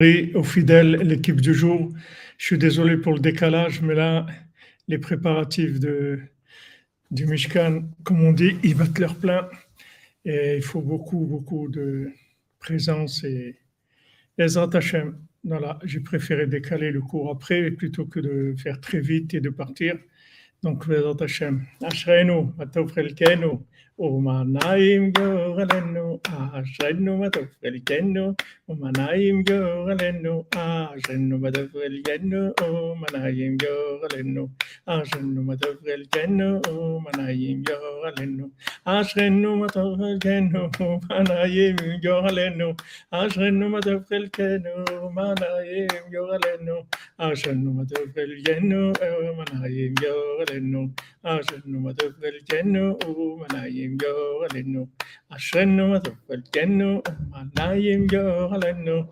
aux fidèles, l'équipe du jour. Je suis désolé pour le décalage, mais là, les préparatifs de, du Mishkan, comme on dit, ils battent leur plein. Et il faut beaucoup, beaucoup de présence et Ezrat Hashem. Voilà, j'ai préféré décaler le cours après plutôt que de faire très vite et de partir. Donc, Ezrat Hashem. Ashrenu, Matov ומנעים גורלנו, אשרנו מה טוב חלקנו, ומנעים גורלנו, אשרנו מה טוב חלקנו, ומנעים גורלנו, אשרנו מה טוב חלקנו, ומנעים גורלנו, אשרנו מה טוב חלקנו, ומנעים גורלנו, אשרנו מה טוב חלקנו, ומנעים גורלנו, אשרנו מה טוב חלקנו, ומנעים גורלנו, אשרנו מה טוב חלקנו, ומנעים Malayim Yoralenu, Ashrenu Matofelkenu, Malayim Yoralenu,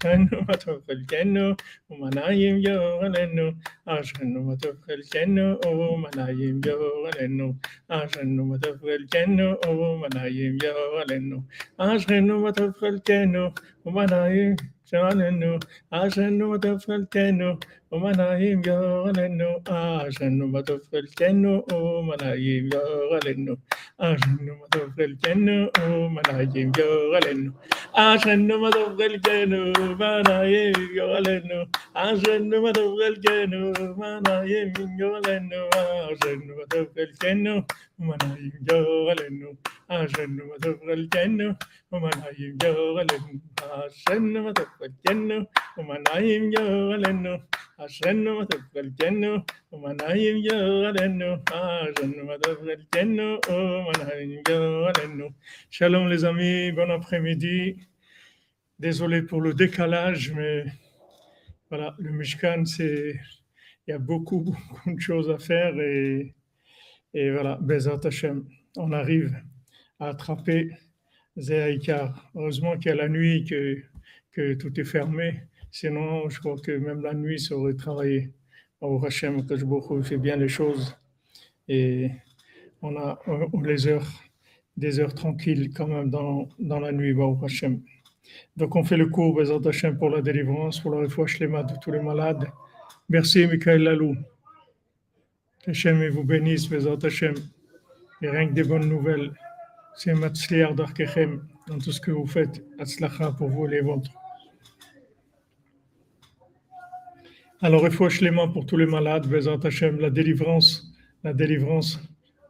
Ashrenu Matofelkenu, Malayim Yoralenu, Ashrenu Matofelkenu, Malayim Yoralenu, Ashrenu Matofelkenu, Malayim Yoralenu, Ashrenu Matofelkenu, Malayim Yoralenu, Ashrenu Matofelkenu, matofalkenu, manayim yoralenu. Ashrenu matofalkenu, manayim yoralenu. أجن مدوغ الجنة ومنايم يغلنو أجن مدوغ الجنة ومنايم يغلنو أجن مدوغ الجنة ومنايم يغلنو أجن مدوغ الجنة ومنايم يغلنو أجن مدوغ الجنة ومنايم يغلنو أجن مدوغ الجنة ومنايم يغلنو أجن مدوغ الجنة ومنايم يغلنو أجن مدوغ الجنة Shalom les amis, bon après-midi. Désolé pour le décalage, mais voilà, le Mishkan, c'est, il y a beaucoup, beaucoup de choses à faire et, et voilà, Bezat Hashem, on arrive à attraper Zéaïkar. Heureusement qu'il y a la nuit, que, que tout est fermé. Sinon, je crois que même la nuit, ça aurait travaillé. Au que je fait bien les choses. Et on a les heures, des heures tranquilles quand même dans, dans la nuit, au Hashem. Donc on fait le cours, Bézat Hashem, pour la délivrance, pour la refouach les de tous les malades. Merci, Michael Lalou. Hashem vous bénisse, Bézat Hashem. Et rien que des bonnes nouvelles. C'est Matzliar d'Arkechem dans tout ce que vous faites. Atzlacha pour vous les vôtres. Alors, refouach les mains pour tous les malades, Bézat Hashem, la délivrance, la délivrance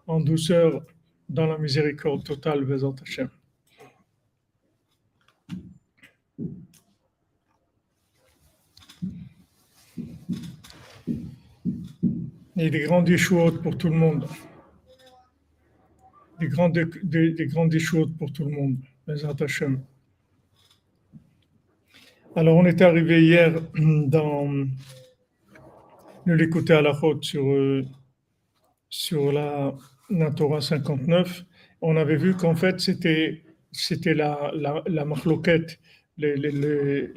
en douceur dans la miséricorde totale, Bézant Hachem. Et des grandes échouautes pour tout le monde. Des grandes, des, échouautes pour tout le monde, Bézant Hachem. Alors, on est arrivé hier dans l'écouter à la route sur, euh, sur la la Torah 59, on avait vu qu'en fait, c'était, la, la, la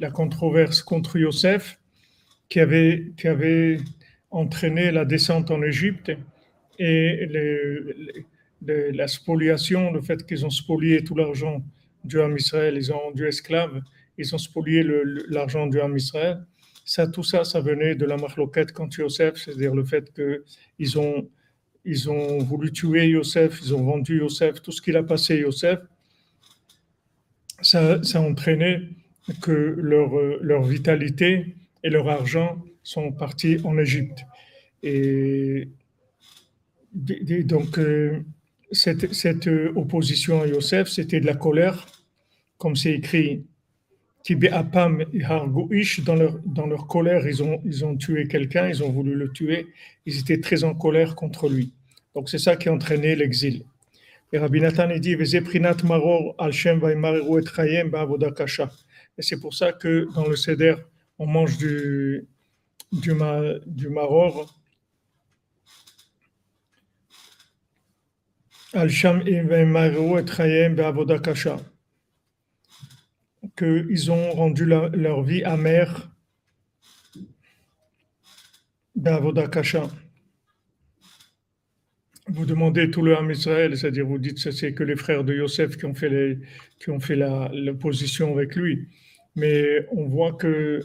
la controverse contre Yosef, qui avait, qui avait entraîné la descente en Égypte et la spoliation, le fait qu'ils ont spolié tout l'argent du Ham Israël, ils ont rendu esclaves, ils ont spolié l'argent du Ham Israël. Ça, tout ça, ça venait de la marloquette contre Yosef, c'est-à-dire le fait qu'ils ont ils ont voulu tuer Yosef, ils ont vendu Yosef, tout ce qu'il a passé Yosef, ça, ça a entraîné que leur, leur vitalité et leur argent sont partis en Égypte. Et, donc, euh, cette, cette, opposition à Yosef, c'était de la colère, comme c'est écrit. Dans leur, dans leur colère, ils ont, ils ont tué quelqu'un, ils ont voulu le tuer, ils étaient très en colère contre lui. Donc c'est ça qui a entraîné l'exil. Et Rabbi Nathan dit Et c'est pour ça que dans le Seder, on mange du, du, du maror. Qu'ils ont rendu leur vie amère d'Avodakasha vous demandez tout le Ham Israël, c'est-à-dire vous dites que c'est que les frères de Yosef qui ont fait, les, qui ont fait l'opposition avec lui. mais on voit que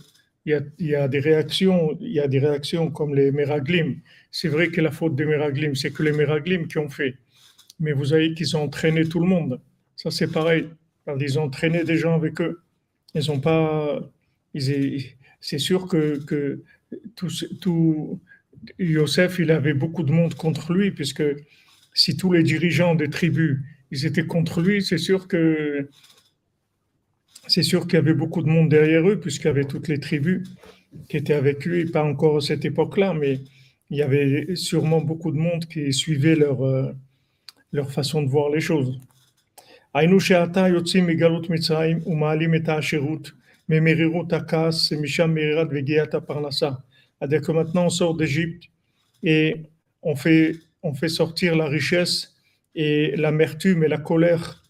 il y, a, des réactions, il y a des réactions comme les Meraglim. C'est vrai que la faute des Meraglim, c'est que les Meraglim qui ont fait. Mais vous savez qu'ils ont entraîné tout le monde. Ça, c'est pareil. Ils ont entraîné des gens avec eux. Ils ont pas. C'est sûr que, que tout, Yosef, il avait beaucoup de monde contre lui, puisque si tous les dirigeants des tribus ils étaient contre lui, c'est sûr que c'est sûr qu'il y avait beaucoup de monde derrière eux, puisqu'il y avait toutes les tribus qui étaient avec lui, pas encore à cette époque-là, mais il y avait sûrement beaucoup de monde qui suivait leur, euh, leur façon de voir les choses. C'est-à-dire que maintenant on sort d'Égypte et on fait, on fait sortir la richesse et l'amertume et la colère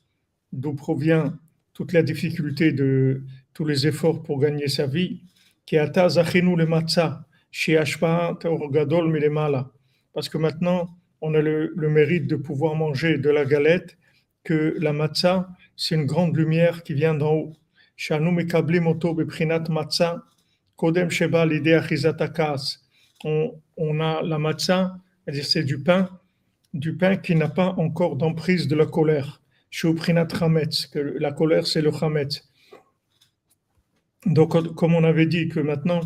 d'où provient toute la difficulté de tous les efforts pour gagner sa vie, parce que maintenant on a le, mérite de pouvoir manger de la galette, que la matzah c'est une grande lumière qui vient d'en haut. On, on a la matzah, c'est-à-dire c'est du pain du pain qui n'a pas encore d'emprise de la colère. que la colère c'est le chametz. Donc, comme on avait dit que maintenant,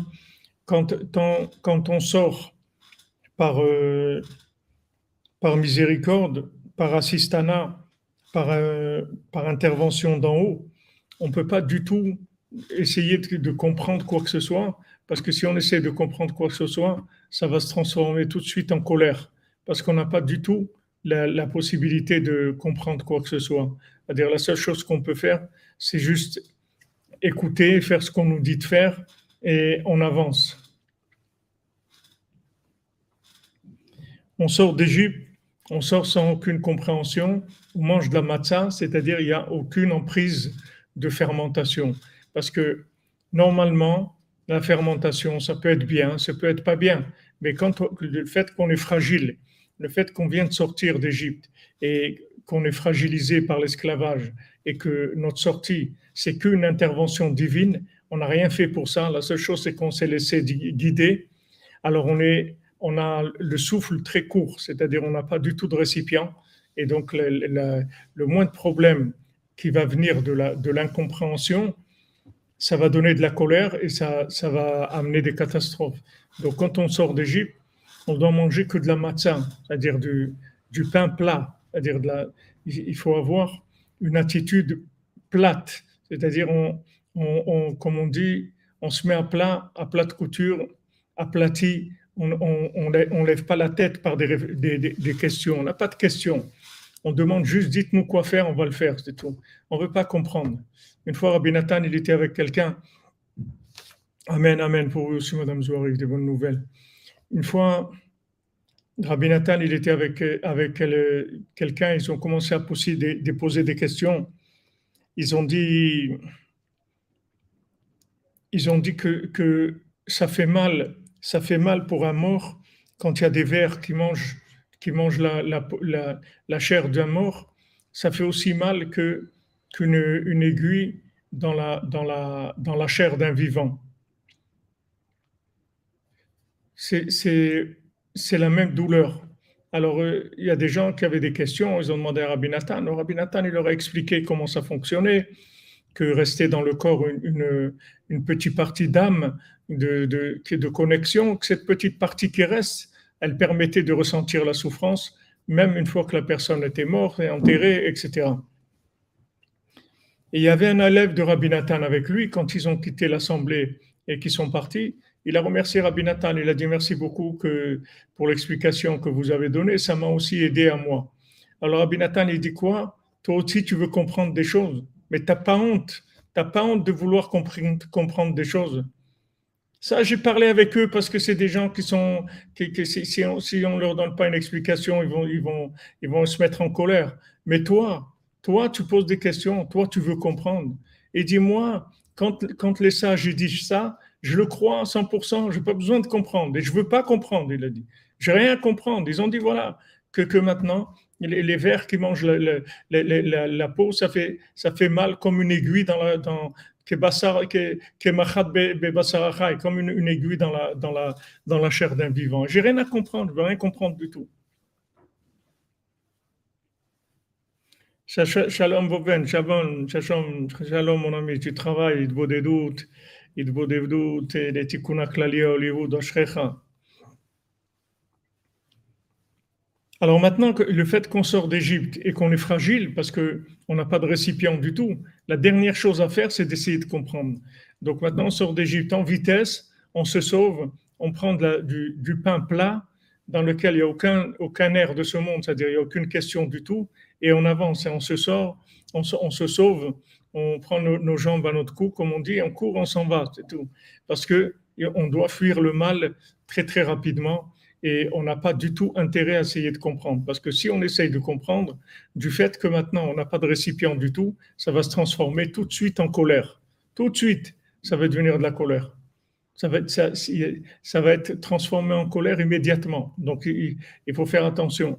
quand, quand on sort par, euh, par miséricorde, par assistana, par, euh, par intervention d'en haut, on ne peut pas du tout essayer de, de, comprendre quoi que ce soit, parce que si on essaie de comprendre quoi que ce soit, ça va se transformer tout de suite en colère parce qu'on n'a pas du tout la, possibilité de comprendre quoi que ce soit. C'est-à-dire la seule chose qu'on peut faire, c'est juste écouter, faire ce qu'on nous dit de faire et on avance. On sort d'Égypte, on sort sans aucune compréhension, on mange de la matzah, c'est-à-dire il n'y a aucune emprise de fermentation. Parce que normalement, la fermentation, ça peut être bien, ça peut être pas bien. Mais quand le fait qu'on est fragile le fait qu'on vient de sortir d'Égypte et qu'on est fragilisé par l'esclavage et que notre sortie, c'est qu'une intervention divine, on n'a rien fait pour ça. La seule chose, c'est qu'on s'est laissé guider. Alors, on, est, on a le souffle très court, c'est-à-dire on n'a pas du tout de récipient. Et donc, le, le, moins de problème qui va venir de l'incompréhension, ça va donner de la colère et ça, va amener des catastrophes. Donc, quand on sort d'Égypte, on doit manger que de la matzah, c'est-à-dire du, pain plat. C'est-à-dire il faut avoir une attitude plate, c'est-à-dire on, on, comme on dit, on se met à plat, à plat de couture, aplati, on ne lève pas la tête par des, des, questions, on n'a pas de questions. On demande juste, dites-nous quoi faire, on va le faire, c'est tout. On ne veut pas comprendre. Une fois, Rabbi Nathan, il était avec quelqu'un. Amen, amen, pour vous aussi, Madame Zouarif, des bonnes nouvelles. Une fois, Rabbi Nathan, il était avec, avec quelqu'un, ils ont commencé à poser des, poser des questions. Ils ont dit, ils ont dit que, que ça fait mal, ça fait mal pour un mort quand il y a des vers qui mangent, qui mangent la, la, la, chair d'un mort. Ça fait aussi mal que qu'une une aiguille dans la, dans la, dans la chair d'un vivant c'est la même douleur. Alors, euh, il y a des gens qui avaient des questions, ils ont demandé à Rabbi Nathan. Rabbi Nathan, il leur a expliqué comment ça fonctionnait, que restait dans le corps une, petite partie d'âme, de, de, connexion, que cette petite partie qui reste, elle permettait de ressentir la souffrance, même une fois que la personne était morte et enterrée, etc. Et il y avait un élève de Rabbi Nathan avec lui quand ils ont quitté l'assemblée et qu'ils sont partis il a remercié Rabbi Nathan. Il a dit merci beaucoup pour l'explication que vous avez donnée. Ça m'a aussi aidé à moi. Alors Rabbi Nathan, il dit quoi? Toi aussi, tu veux comprendre des choses, mais tu n'as pas honte. Tu n'as pas honte de vouloir comprendre des choses. Ça, j'ai parlé avec eux parce que c'est des gens qui sont, qui, si, on, ne leur donne pas une explication, ils vont, ils, vont, ils vont se mettre en colère. Mais toi, toi, tu poses des questions, toi, tu veux comprendre. Et dis-moi, quand, quand les sages disent ça, je le crois à 100%, je n'ai pas besoin de comprendre. Et je ne veux pas comprendre, il a dit. Je n'ai rien à comprendre. Ils ont dit, voilà, que maintenant, les, vers qui mangent la, la, peau, ça fait, ça fait mal comme une aiguille dans la, dans, comme une, une aiguille dans la, dans la, dans la chair d'un vivant. J'ai rien à comprendre, je veux rien comprendre du tout. Shalom shalom, shalom, mon ami, tu travailles, il te vaut des doutes, il te vaut des doutes, et des tikkunas klali à Hollywood, Alors maintenant, le fait qu'on sort d'Égypte et qu'on est fragile parce qu'on n'a pas de récipient du tout, la dernière chose à faire, c'est d'essayer de comprendre. Donc maintenant, on sort d'Égypte en vitesse, on se sauve, on prend du, pain plat dans lequel il n'y a aucun, air de ce monde, c'est-à-dire il n'y a aucune question du tout, et on avance et on se sort, on se, sauve, on prend nos, jambes à notre cou, comme on dit, on court, on s'en va, c'est tout. Parce que on doit fuir le mal très très rapidement et on n'a pas du tout intérêt à essayer de comprendre. Parce que si on essaye de comprendre, du fait que maintenant on n'a pas de récipient du tout, ça va se transformer tout de suite en colère. Tout de suite, ça va devenir de la colère. Ça va être, transformé en colère immédiatement. Donc il, faut faire attention.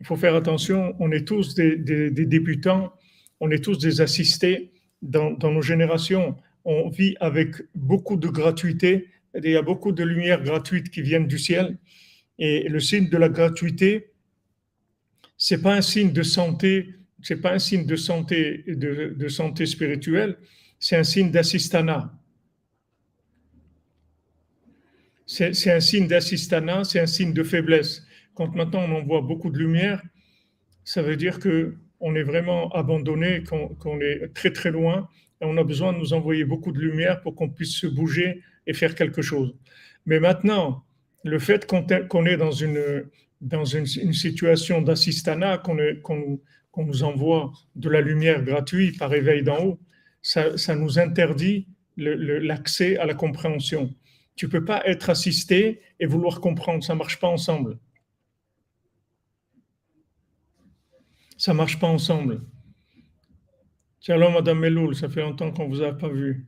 Il faut faire attention. On est tous des, débutants, on est tous des assistés dans nos générations. On vit avec beaucoup de gratuité il y a beaucoup de lumières gratuites qui viennent du ciel. Et le signe de la gratuité, c'est pas un signe de santé, c'est pas un signe de santé, de, santé spirituelle, c'est un signe d'assistana. C'est un signe d'assistana, c'est un signe de faiblesse. Quand maintenant on envoie beaucoup de lumière, ça veut dire que on est vraiment abandonné, qu'on est très très loin, et on a besoin de nous envoyer beaucoup de lumière pour qu'on puisse se bouger et faire quelque chose. Mais maintenant, le fait qu'on est dans une, dans une, situation d'assistanat, qu'on nous envoie de la lumière gratuite par éveil d'en haut, ça, nous interdit l'accès à la compréhension. Tu ne peux pas être assisté et vouloir comprendre, ça ne marche pas ensemble. Ça ne marche pas ensemble. Shalom, Madame Meloul, ça fait longtemps qu'on ne vous a pas vu.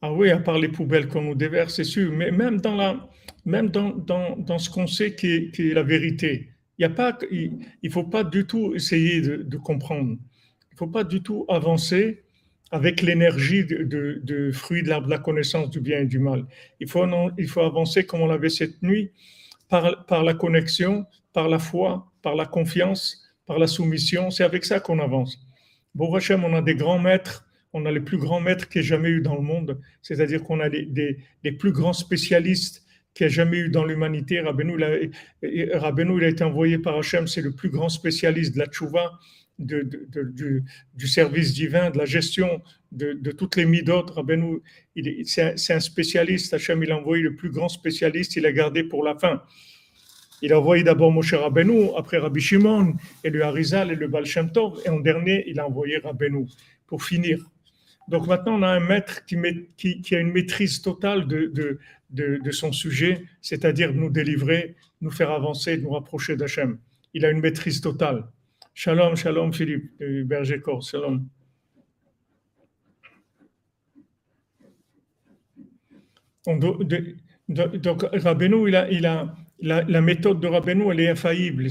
Ah oui, à part les poubelles qu'on nous déverse, c'est sûr, mais même dans, la, même dans, dans, dans ce qu'on sait qui est, qui est, la vérité, il ne pas, il, il, faut pas du tout essayer de, de comprendre. Il ne faut pas du tout avancer avec l'énergie de, de, de, fruit de la connaissance du bien et du mal. Il faut, non, il faut avancer comme on l'avait cette nuit, par, par la connexion, par la foi, par la confiance, par la soumission. C'est avec ça qu'on avance. Bon, Hachem, on a des grands maîtres on a les plus grands maîtres qu'il y ait jamais eu dans le monde, c'est-à-dire qu'on a les, plus grands spécialistes qu'il n'y a jamais eu dans l'humanité. Rabbeinu, il a, il a été envoyé par Hachem, c'est le plus grand spécialiste de la tchouva, du, service divin, de la gestion de, toutes les midot. Rabbeinu, c'est un, spécialiste. Hachem, il a envoyé le plus grand spécialiste, il a gardé pour la fin. Il a envoyé d'abord Moshe Rabbeinu, après Rabbi Shimon, et le Harizal et le Baal Shem Tov, et en dernier, il a envoyé Rabbeinu pour finir. Donc maintenant, on a un maître qui, a une maîtrise totale de, son sujet, c'est-à-dire nous délivrer, nous faire avancer, nous rapprocher d'Hachem. Il a une maîtrise totale. Shalom, shalom Philippe, berger corps, shalom. Donc, Rabbeinu, il a, il a la, méthode de Rabbeinu, elle est infaillible.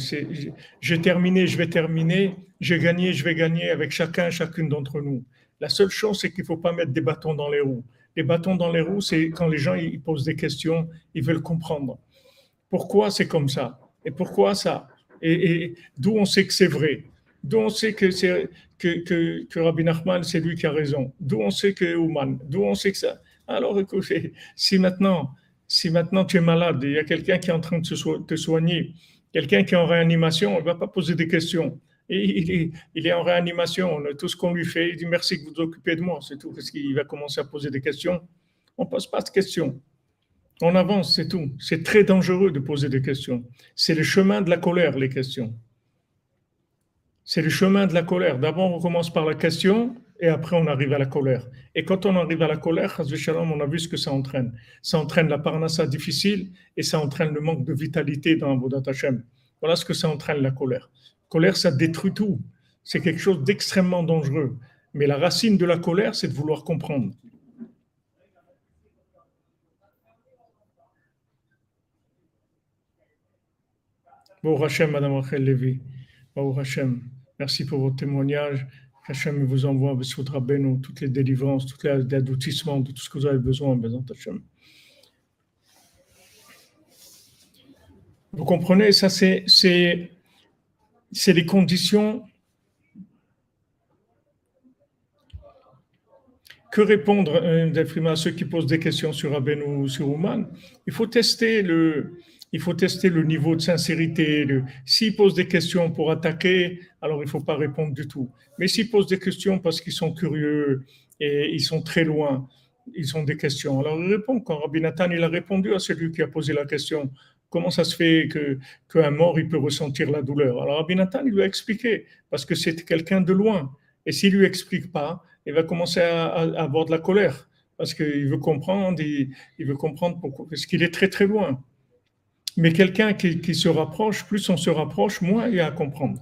j'ai terminé, je vais terminer, j'ai gagné, je vais gagner avec chacun, chacune d'entre nous. La seule chose, c'est qu'il ne faut pas mettre des bâtons dans les roues. Les bâtons dans les roues, c'est quand les gens ils posent des questions, ils veulent comprendre. Pourquoi c'est comme ça? Et pourquoi ça? Et, d'où on sait que c'est vrai? D'où on sait que, c'est, que, que, que Rabbi Nachman, c'est lui qui a raison? D'où on sait que Ouman? D'où on sait que ça? Alors écoutez, si maintenant, si maintenant tu es malade, il y a quelqu'un qui est en train de te soigner, quelqu'un qui est en réanimation, on ne va pas poser des questions. Il, est, en réanimation. Tout ce qu'on lui fait, il dit merci que vous vous occupez de moi. C'est tout. Parce qu'il va commencer à poser des questions. On ne pose pas de questions. On avance, c'est tout. C'est très dangereux de poser des questions. C'est le chemin de la colère, les questions. C'est le chemin de la colère. D'abord, on commence par la question et après, on arrive à la colère. Et quand on arrive à la colère, on a vu ce que ça entraîne. Ça entraîne la parnassa difficile et ça entraîne le manque de vitalité dans vos Hashem. Voilà ce que ça entraîne la colère colère, ça détruit tout. C'est quelque chose d'extrêmement dangereux. Mais la racine de la colère, c'est de vouloir comprendre. Bon Hachem, Madame Rachel Lévy. Bon Hachem. Merci pour vos témoignages. Hachem vous envoie toutes les délivrances, tous les adoucissements de tout ce que vous avez besoin, Hachem. Vous comprenez, ça c'est les conditions que répondre à ceux qui posent des questions sur Aben ou sur Ouman Il faut tester le, il faut tester le niveau de sincérité. S'ils posent des questions pour attaquer, alors il ne faut pas répondre du tout. Mais s'ils posent des questions parce qu'ils sont curieux et ils sont très loin, ils ont des questions. Alors il répond. Quand Rabbi Nathan il a répondu à celui qui a posé la question, comment ça se fait que qu'un mort il peut ressentir la douleur? Alors Rabbi il lui a expliqué parce que c'est quelqu'un de loin. Et s'il lui explique pas, il va commencer à, avoir de la colère parce qu'il veut comprendre, il, veut comprendre parce qu'il est très très loin. Mais quelqu'un qui, se rapproche, plus on se rapproche, moins il y a à comprendre.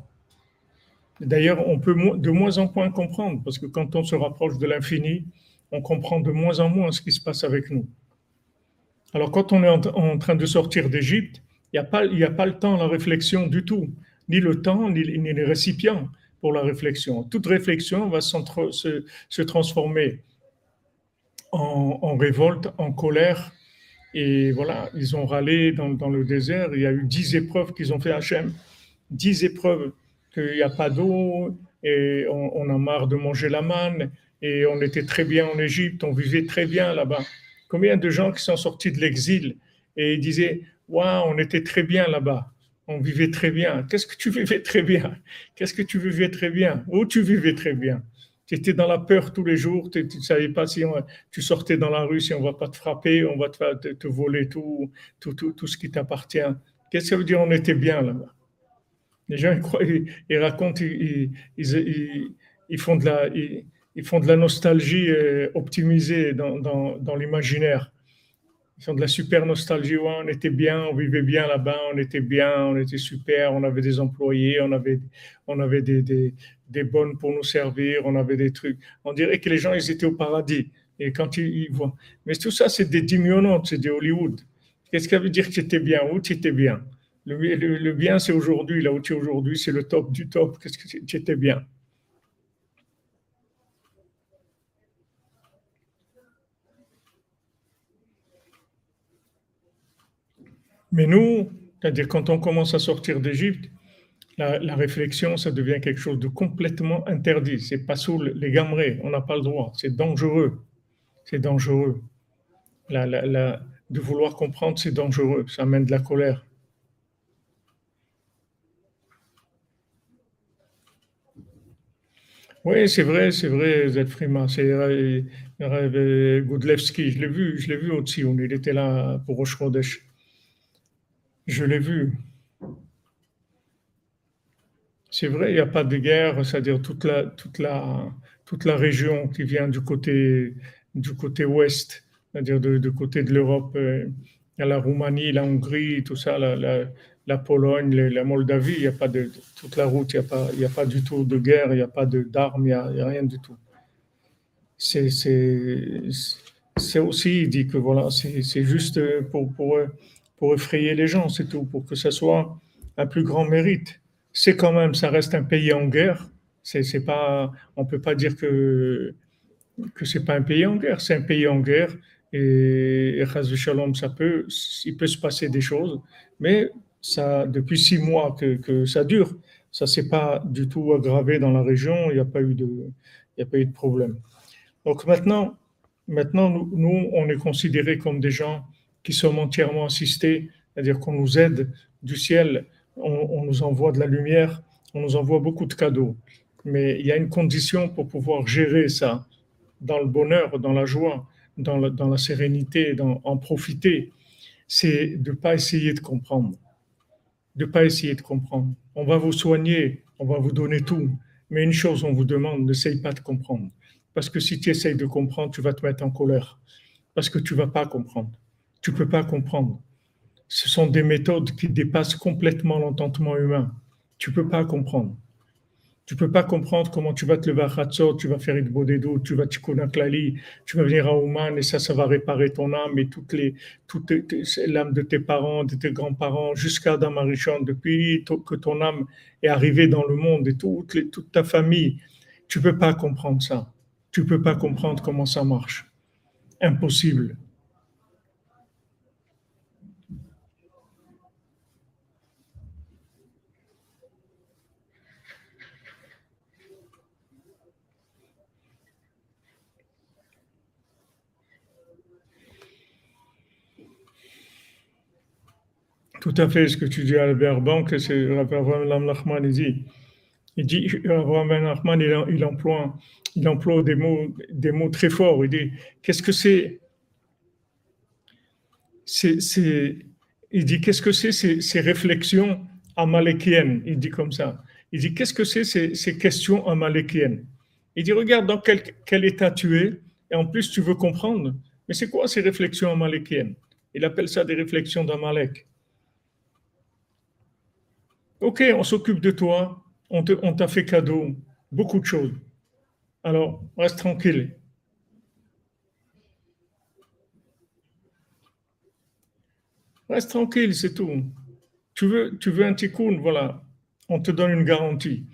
D'ailleurs, on peut de moins en moins comprendre, parce que quand on se rapproche de l'infini, on comprend de moins en moins ce qui se passe avec nous. Alors quand on est en, train de sortir d'Égypte, il n'y a, pas, a pas le temps, la réflexion du tout, ni le temps, ni les récipients pour la réflexion. Toute réflexion va se, transformer en, révolte, en colère. Et voilà, ils ont râlé dans, le désert. Il y a eu dix épreuves qu'ils ont fait à Hachem. Dix épreuves qu'il n'y a pas d'eau et on, a marre de manger la manne et on était très bien en Égypte, on vivait très bien là-bas. Combien de gens qui sont sortis de l'exil et ils disaient Waouh, on était très bien là-bas. On vivait très bien. Qu'est-ce que tu vivais très bien? Qu'est-ce que tu vivais très bien? Où tu vivais très bien? Tu étais dans la peur tous les jours, tu ne savais pas si tu sortais dans la rue, si on ne va pas te frapper, on va te, voler tout, tout, tout, ce qui t'appartient. Qu'est-ce que ça veut dire? On était bien là-bas Les gens, ils, racontent, ils, font de la, ils, font de la nostalgie euh, optimisée dans, l'imaginaire. Ils ont de la super nostalgie. on était bien, on vivait bien là-bas, on était bien, on était super, on avait des employés, on avait, des, bonnes pour nous servir, on avait des trucs. On dirait que les gens, ils étaient au paradis. Et quand ils, voient. Mais tout ça, c'est des diminuantes, c'est des Hollywood. Qu'est-ce que ça veut dire que tu étais bien? Où tu étais bien le, bien, c'est aujourd'hui. Là où tu es aujourd'hui, c'est le top du top. Qu'est-ce que tu étais bien Mais nous, c'est-à-dire quand on commence à sortir d'Égypte, la, réflexion, ça devient quelque chose de complètement interdit. C'est pas sous les gamrés, on n'a pas le droit. C'est dangereux. C'est dangereux. de vouloir comprendre, c'est dangereux. Ça amène de la colère. Oui, c'est vrai, c'est vrai, Zedfrima. C'est euh, Goudlevski, je l'ai vu, je l'ai vu au-dessus, il était là pour Rosh je l'ai vu. C'est vrai, il n'y a pas de guerre, c'est-à-dire toute la, toute, la, toute la région qui vient du côté, du côté ouest, c'est-à-dire du côté de l'Europe, euh, y la Roumanie, la Hongrie, tout ça, la, la, Pologne, la Moldavie, il n'y a pas de, toute la route, il n'y a, pas, il a pas du tout de guerre, il n'y a pas d'armes, il n'y a, rien du tout. C'est aussi, il dit que voilà, c'est juste pour, pour, pour effrayer les gens, c'est tout, pour que ça soit un plus grand mérite. C'est quand même, ça reste un pays en guerre. C'est, pas, on peut pas dire que que c'est pas un pays en guerre. C'est un pays en guerre et, et Shalom, ça peut, il peut se passer des choses, mais ça, depuis six mois que, ça dure, ça s'est pas du tout aggravé dans la région. Il n'y a pas eu de, a pas eu de problème. Donc maintenant, maintenant nous, on est considérés comme des gens qui sommes entièrement assistés, c'est-à-dire qu'on nous aide du ciel, on, nous envoie de la lumière, on nous envoie beaucoup de cadeaux. Mais il y a une condition pour pouvoir gérer ça dans le bonheur, dans la joie, dans la, sérénité, en profiter, c'est de ne pas essayer de comprendre. De ne pas essayer de comprendre. On va vous soigner, on va vous donner tout. Mais une chose, on vous demande, n'essaye pas de comprendre. Parce que si tu essayes de comprendre, tu vas te mettre en colère. Parce que tu ne vas pas comprendre tu ne peux pas comprendre. Ce sont des méthodes qui dépassent complètement l'entendement humain. Tu ne peux pas comprendre. Tu peux pas comprendre comment tu vas te lever à Khatsot, tu vas faire une Bodedou, tu vas Tikkun Klali, tu vas venir à Ouman et ça, ça va réparer ton âme et toutes les, toutes l'âme de tes parents, de tes grands-parents, jusqu'à Adam depuis que ton âme est arrivée dans le monde et toute, toute ta famille. Tu peux pas comprendre ça. Tu peux pas comprendre comment ça marche. Impossible. Tout à fait ce que tu dis, Albert Banque, c'est Abraham Nachman, il dit. Il dit, Abraham Nachman, il, emploie, il emploie des mots, des mots très forts. Il dit, qu'est-ce que c'est? Il dit, qu'est-ce que c'est ces, réflexions amalékiennes? Il dit comme ça. Il dit, qu'est-ce que c'est ces, questions amalékiennes? Il dit, regarde dans quel, quel, état tu es, et en plus tu veux comprendre. Mais c'est quoi ces réflexions amalékiennes? Il appelle ça des réflexions d'Amalek. Ok, on s'occupe de toi, on t'a fait cadeau, beaucoup de choses. Alors, reste tranquille. Reste tranquille, c'est tout. Tu veux, tu veux un tikkun, voilà, on te donne une garantie.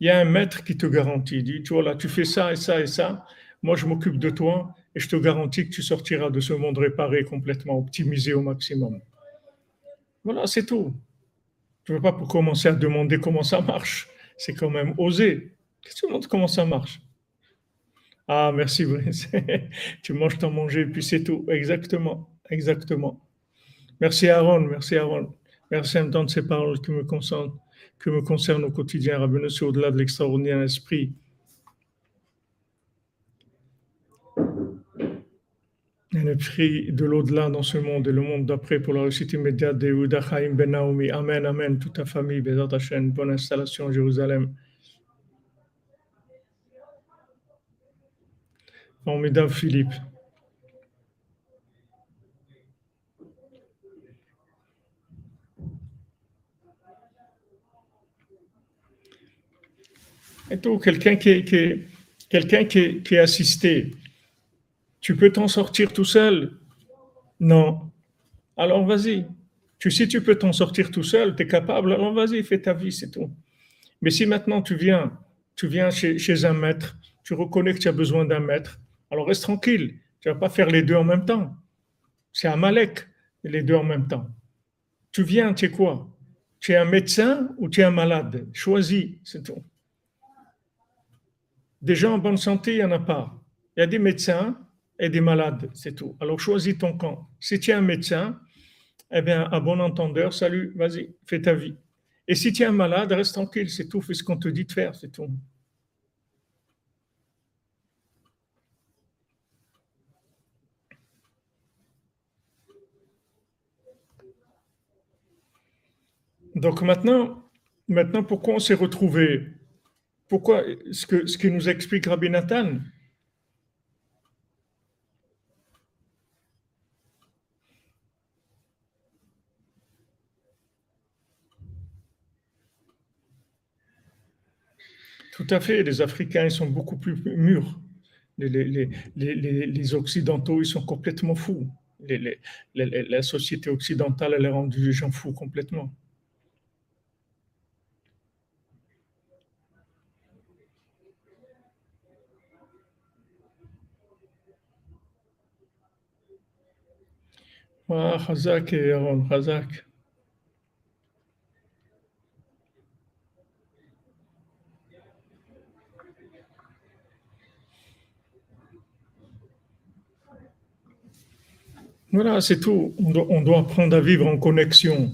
Il y a un maître qui te garantit, il dit, tu vois là, tu fais ça et ça et ça, moi je m'occupe de toi et je te garantis que tu sortiras de ce monde réparé, complètement optimisé au maximum. Voilà, c'est tout. Je ne veux pas commencer à demander comment ça marche. C'est quand même oser. Qu'est-ce que tu montres comment ça marche? Ah, merci, tu manges ton manger, puis c'est tout. Exactement, exactement. Merci Aaron, merci Aaron. Merci temps de ces paroles qui me concernent, que me concernent au quotidien. Rabbeinu, c'est au-delà de l'extraordinaire esprit un esprit de l'au-delà dans ce monde et le monde d'après pour la réussite immédiate de Yehuda Chaim Ben Naomi. Amen, Amen. Toute ta famille, Bézat Hashem, bonne installation Jérusalem. Formidable Philippe. Et tout, quelqu'un qui, qui, quelqu'un qui, qui est assisté tu peux t'en sortir tout seul Non. Alors vas-y. Tu, si tu peux t'en sortir tout seul, tu es capable, alors vas-y, fais ta vie, c'est tout. Mais si maintenant tu viens, tu viens chez, un maître, tu reconnais que tu as besoin d'un maître, alors reste tranquille. Tu vas pas faire les deux en même temps. C'est un malek, les deux en même temps. Tu viens, tu es quoi? Tu es un médecin ou tu es un malade? Choisis, c'est tout. Des gens en bonne santé, il n'y en a pas. Il y a des médecins, et des malades, c'est tout. Alors choisis ton camp. Si tu es un médecin, eh bien, à bon entendeur, salut, vas-y, fais ta vie. Et si tu es un malade, reste tranquille, c'est tout, fais ce qu'on te dit de faire, c'est tout. Donc maintenant, maintenant pourquoi on s'est retrouvé Pourquoi? Ce que, ce que nous explique Rabbi Nathan Tout à fait, les Africains ils sont beaucoup plus mûrs. Les, Occidentaux, ils sont complètement fous. la société occidentale, elle a rendu les gens fous complètement. Ah. Voilà, c'est tout. On doit, apprendre à vivre en connexion.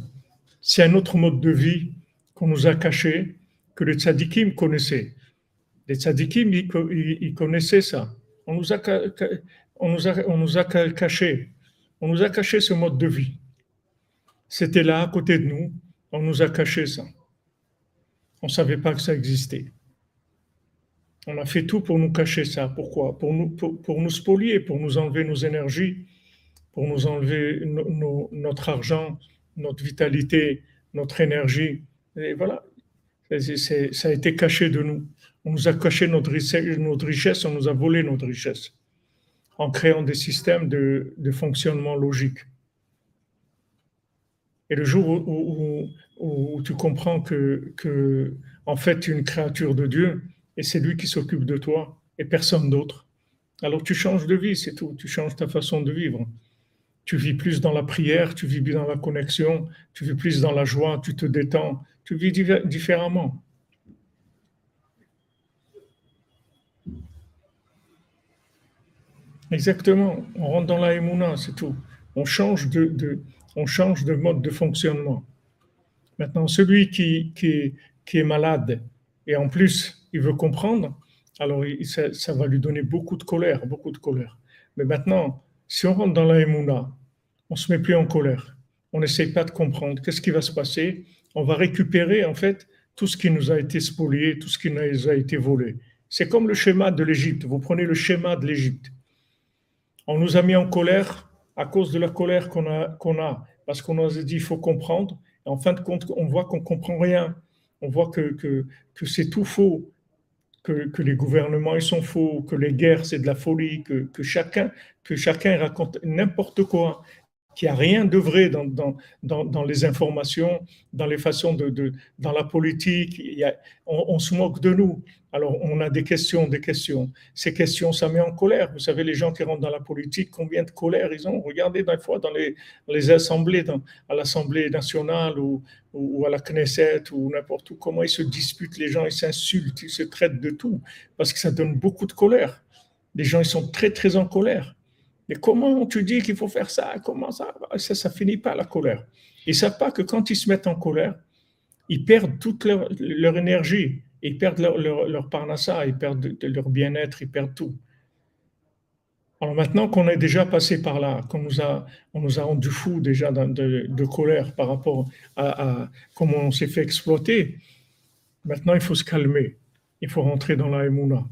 C'est un autre mode de vie qu'on nous a caché, que les tzadikim connaissaient. Les tzadikim, ils, connaissaient ça. On nous, a, on, nous a, on nous a caché. On nous a caché ce mode de vie. C'était là, à côté de nous. On nous a caché ça. On ne savait pas que ça existait. On a fait tout pour nous cacher ça. Pourquoi? Pour nous, pour, pour nous spolier, pour nous enlever nos énergies pour nous enlever notre argent, notre vitalité, notre énergie. Et voilà, ça a été caché de nous. On nous a caché notre richesse, on nous a volé notre richesse en créant des systèmes de, fonctionnement logique. Et le jour où, tu comprends que, que, en fait, tu es une créature de Dieu et c'est lui qui s'occupe de toi et personne d'autre, alors tu changes de vie, c'est tout. Tu changes ta façon de vivre. Tu vis plus dans la prière, tu vis plus dans la connexion, tu vis plus dans la joie, tu te détends, tu vis différemment. Exactement. On rentre dans la émouna, c'est tout. On change de, on change de mode de fonctionnement. Maintenant, celui qui, qui, qui, est malade et en plus il veut comprendre, alors ça, ça, va lui donner beaucoup de colère, beaucoup de colère. Mais maintenant, si on rentre dans la émouna, on se met plus en colère. On n'essaye pas de comprendre qu'est-ce qui va se passer? On va récupérer en fait tout ce qui nous a été spolié, tout ce qui nous a été volé. C'est comme le schéma de l'Égypte. Vous prenez le schéma de l'Égypte on nous a mis en colère à cause de la colère qu'on a, qu'on a, parce qu'on nous a dit il faut comprendre. Et en fin de compte, on voit qu'on ne comprend rien. On voit que, que, que c'est tout faux, que, que, les gouvernements ils sont faux, que les guerres c'est de la folie, que, que, chacun, que chacun raconte n'importe quoi qu'il n'y a rien de vrai dans, dans, dans, les informations, dans les façons de, de dans la politique. Il y a, on, se moque de nous. Alors, on a des questions, des questions. Ces questions, ça met en colère. Vous savez, les gens qui rentrent dans la politique, combien de colère ils ont? Regardez des fois dans les, les assemblées, dans, à l'Assemblée nationale ou, ou, à la Knesset ou n'importe où, comment ils se disputent, les gens, ils s'insultent, ils se traitent de tout, parce que ça donne beaucoup de colère. Les gens, ils sont très, très en colère. Mais comment tu dis qu'il faut faire ça? Comment ça Ça, ça finit pas la colère. Ils ne savent pas que quand ils se mettent en colère, ils perdent toute leur, énergie, ils perdent leur, leur, parnassa, ils perdent leur bien-être, ils perdent tout. Alors maintenant qu'on est déjà passé par là, qu'on nous a, on nous a rendu fous déjà de, de, colère par rapport à, à comment on s'est fait exploiter, maintenant il faut se calmer, il faut rentrer dans la émouna.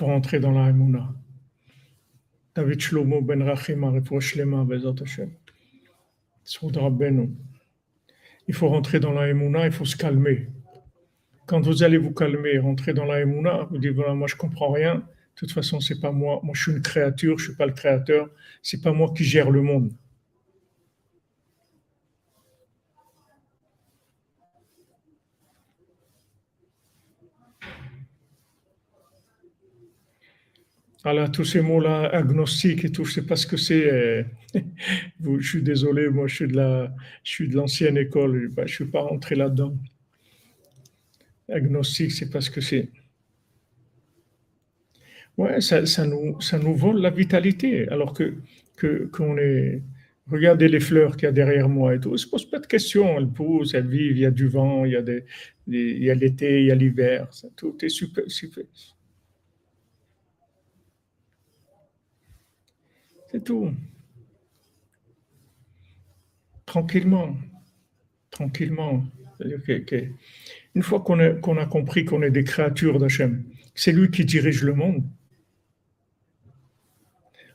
Faut rentrer dans la Emouna. David ben Hashem. Il faut rentrer dans la Emouna, il faut se calmer. Quand vous allez vous calmer, rentrer dans la Emouna, vous dites voilà, moi je comprends rien. De toute façon, c'est pas moi. Moi, je suis une créature, je suis pas le créateur. C'est pas moi qui gère le monde. Alors, tous ces mots-là, agnostique et tout, je ne sais pas ce que c'est. Euh, je suis désolé, moi, je suis de la, l'ancienne école, je ne suis pas rentré là-dedans. Agnostique, c'est pas ce que c'est. Ouais, ça, nous, ça nous vole la vitalité, alors que qu'on est. Regardez les fleurs qu'il y a derrière moi et tout. ne se pas de questions. Elles poussent, elles vivent. Il y a du vent, il y a il y a l'été, il y a l'hiver. Tout est super, super, C'est tout. Tranquillement. Tranquillement. Une fois qu'on a, compris qu'on est des créatures d'Hachem, c'est lui qui dirige le monde.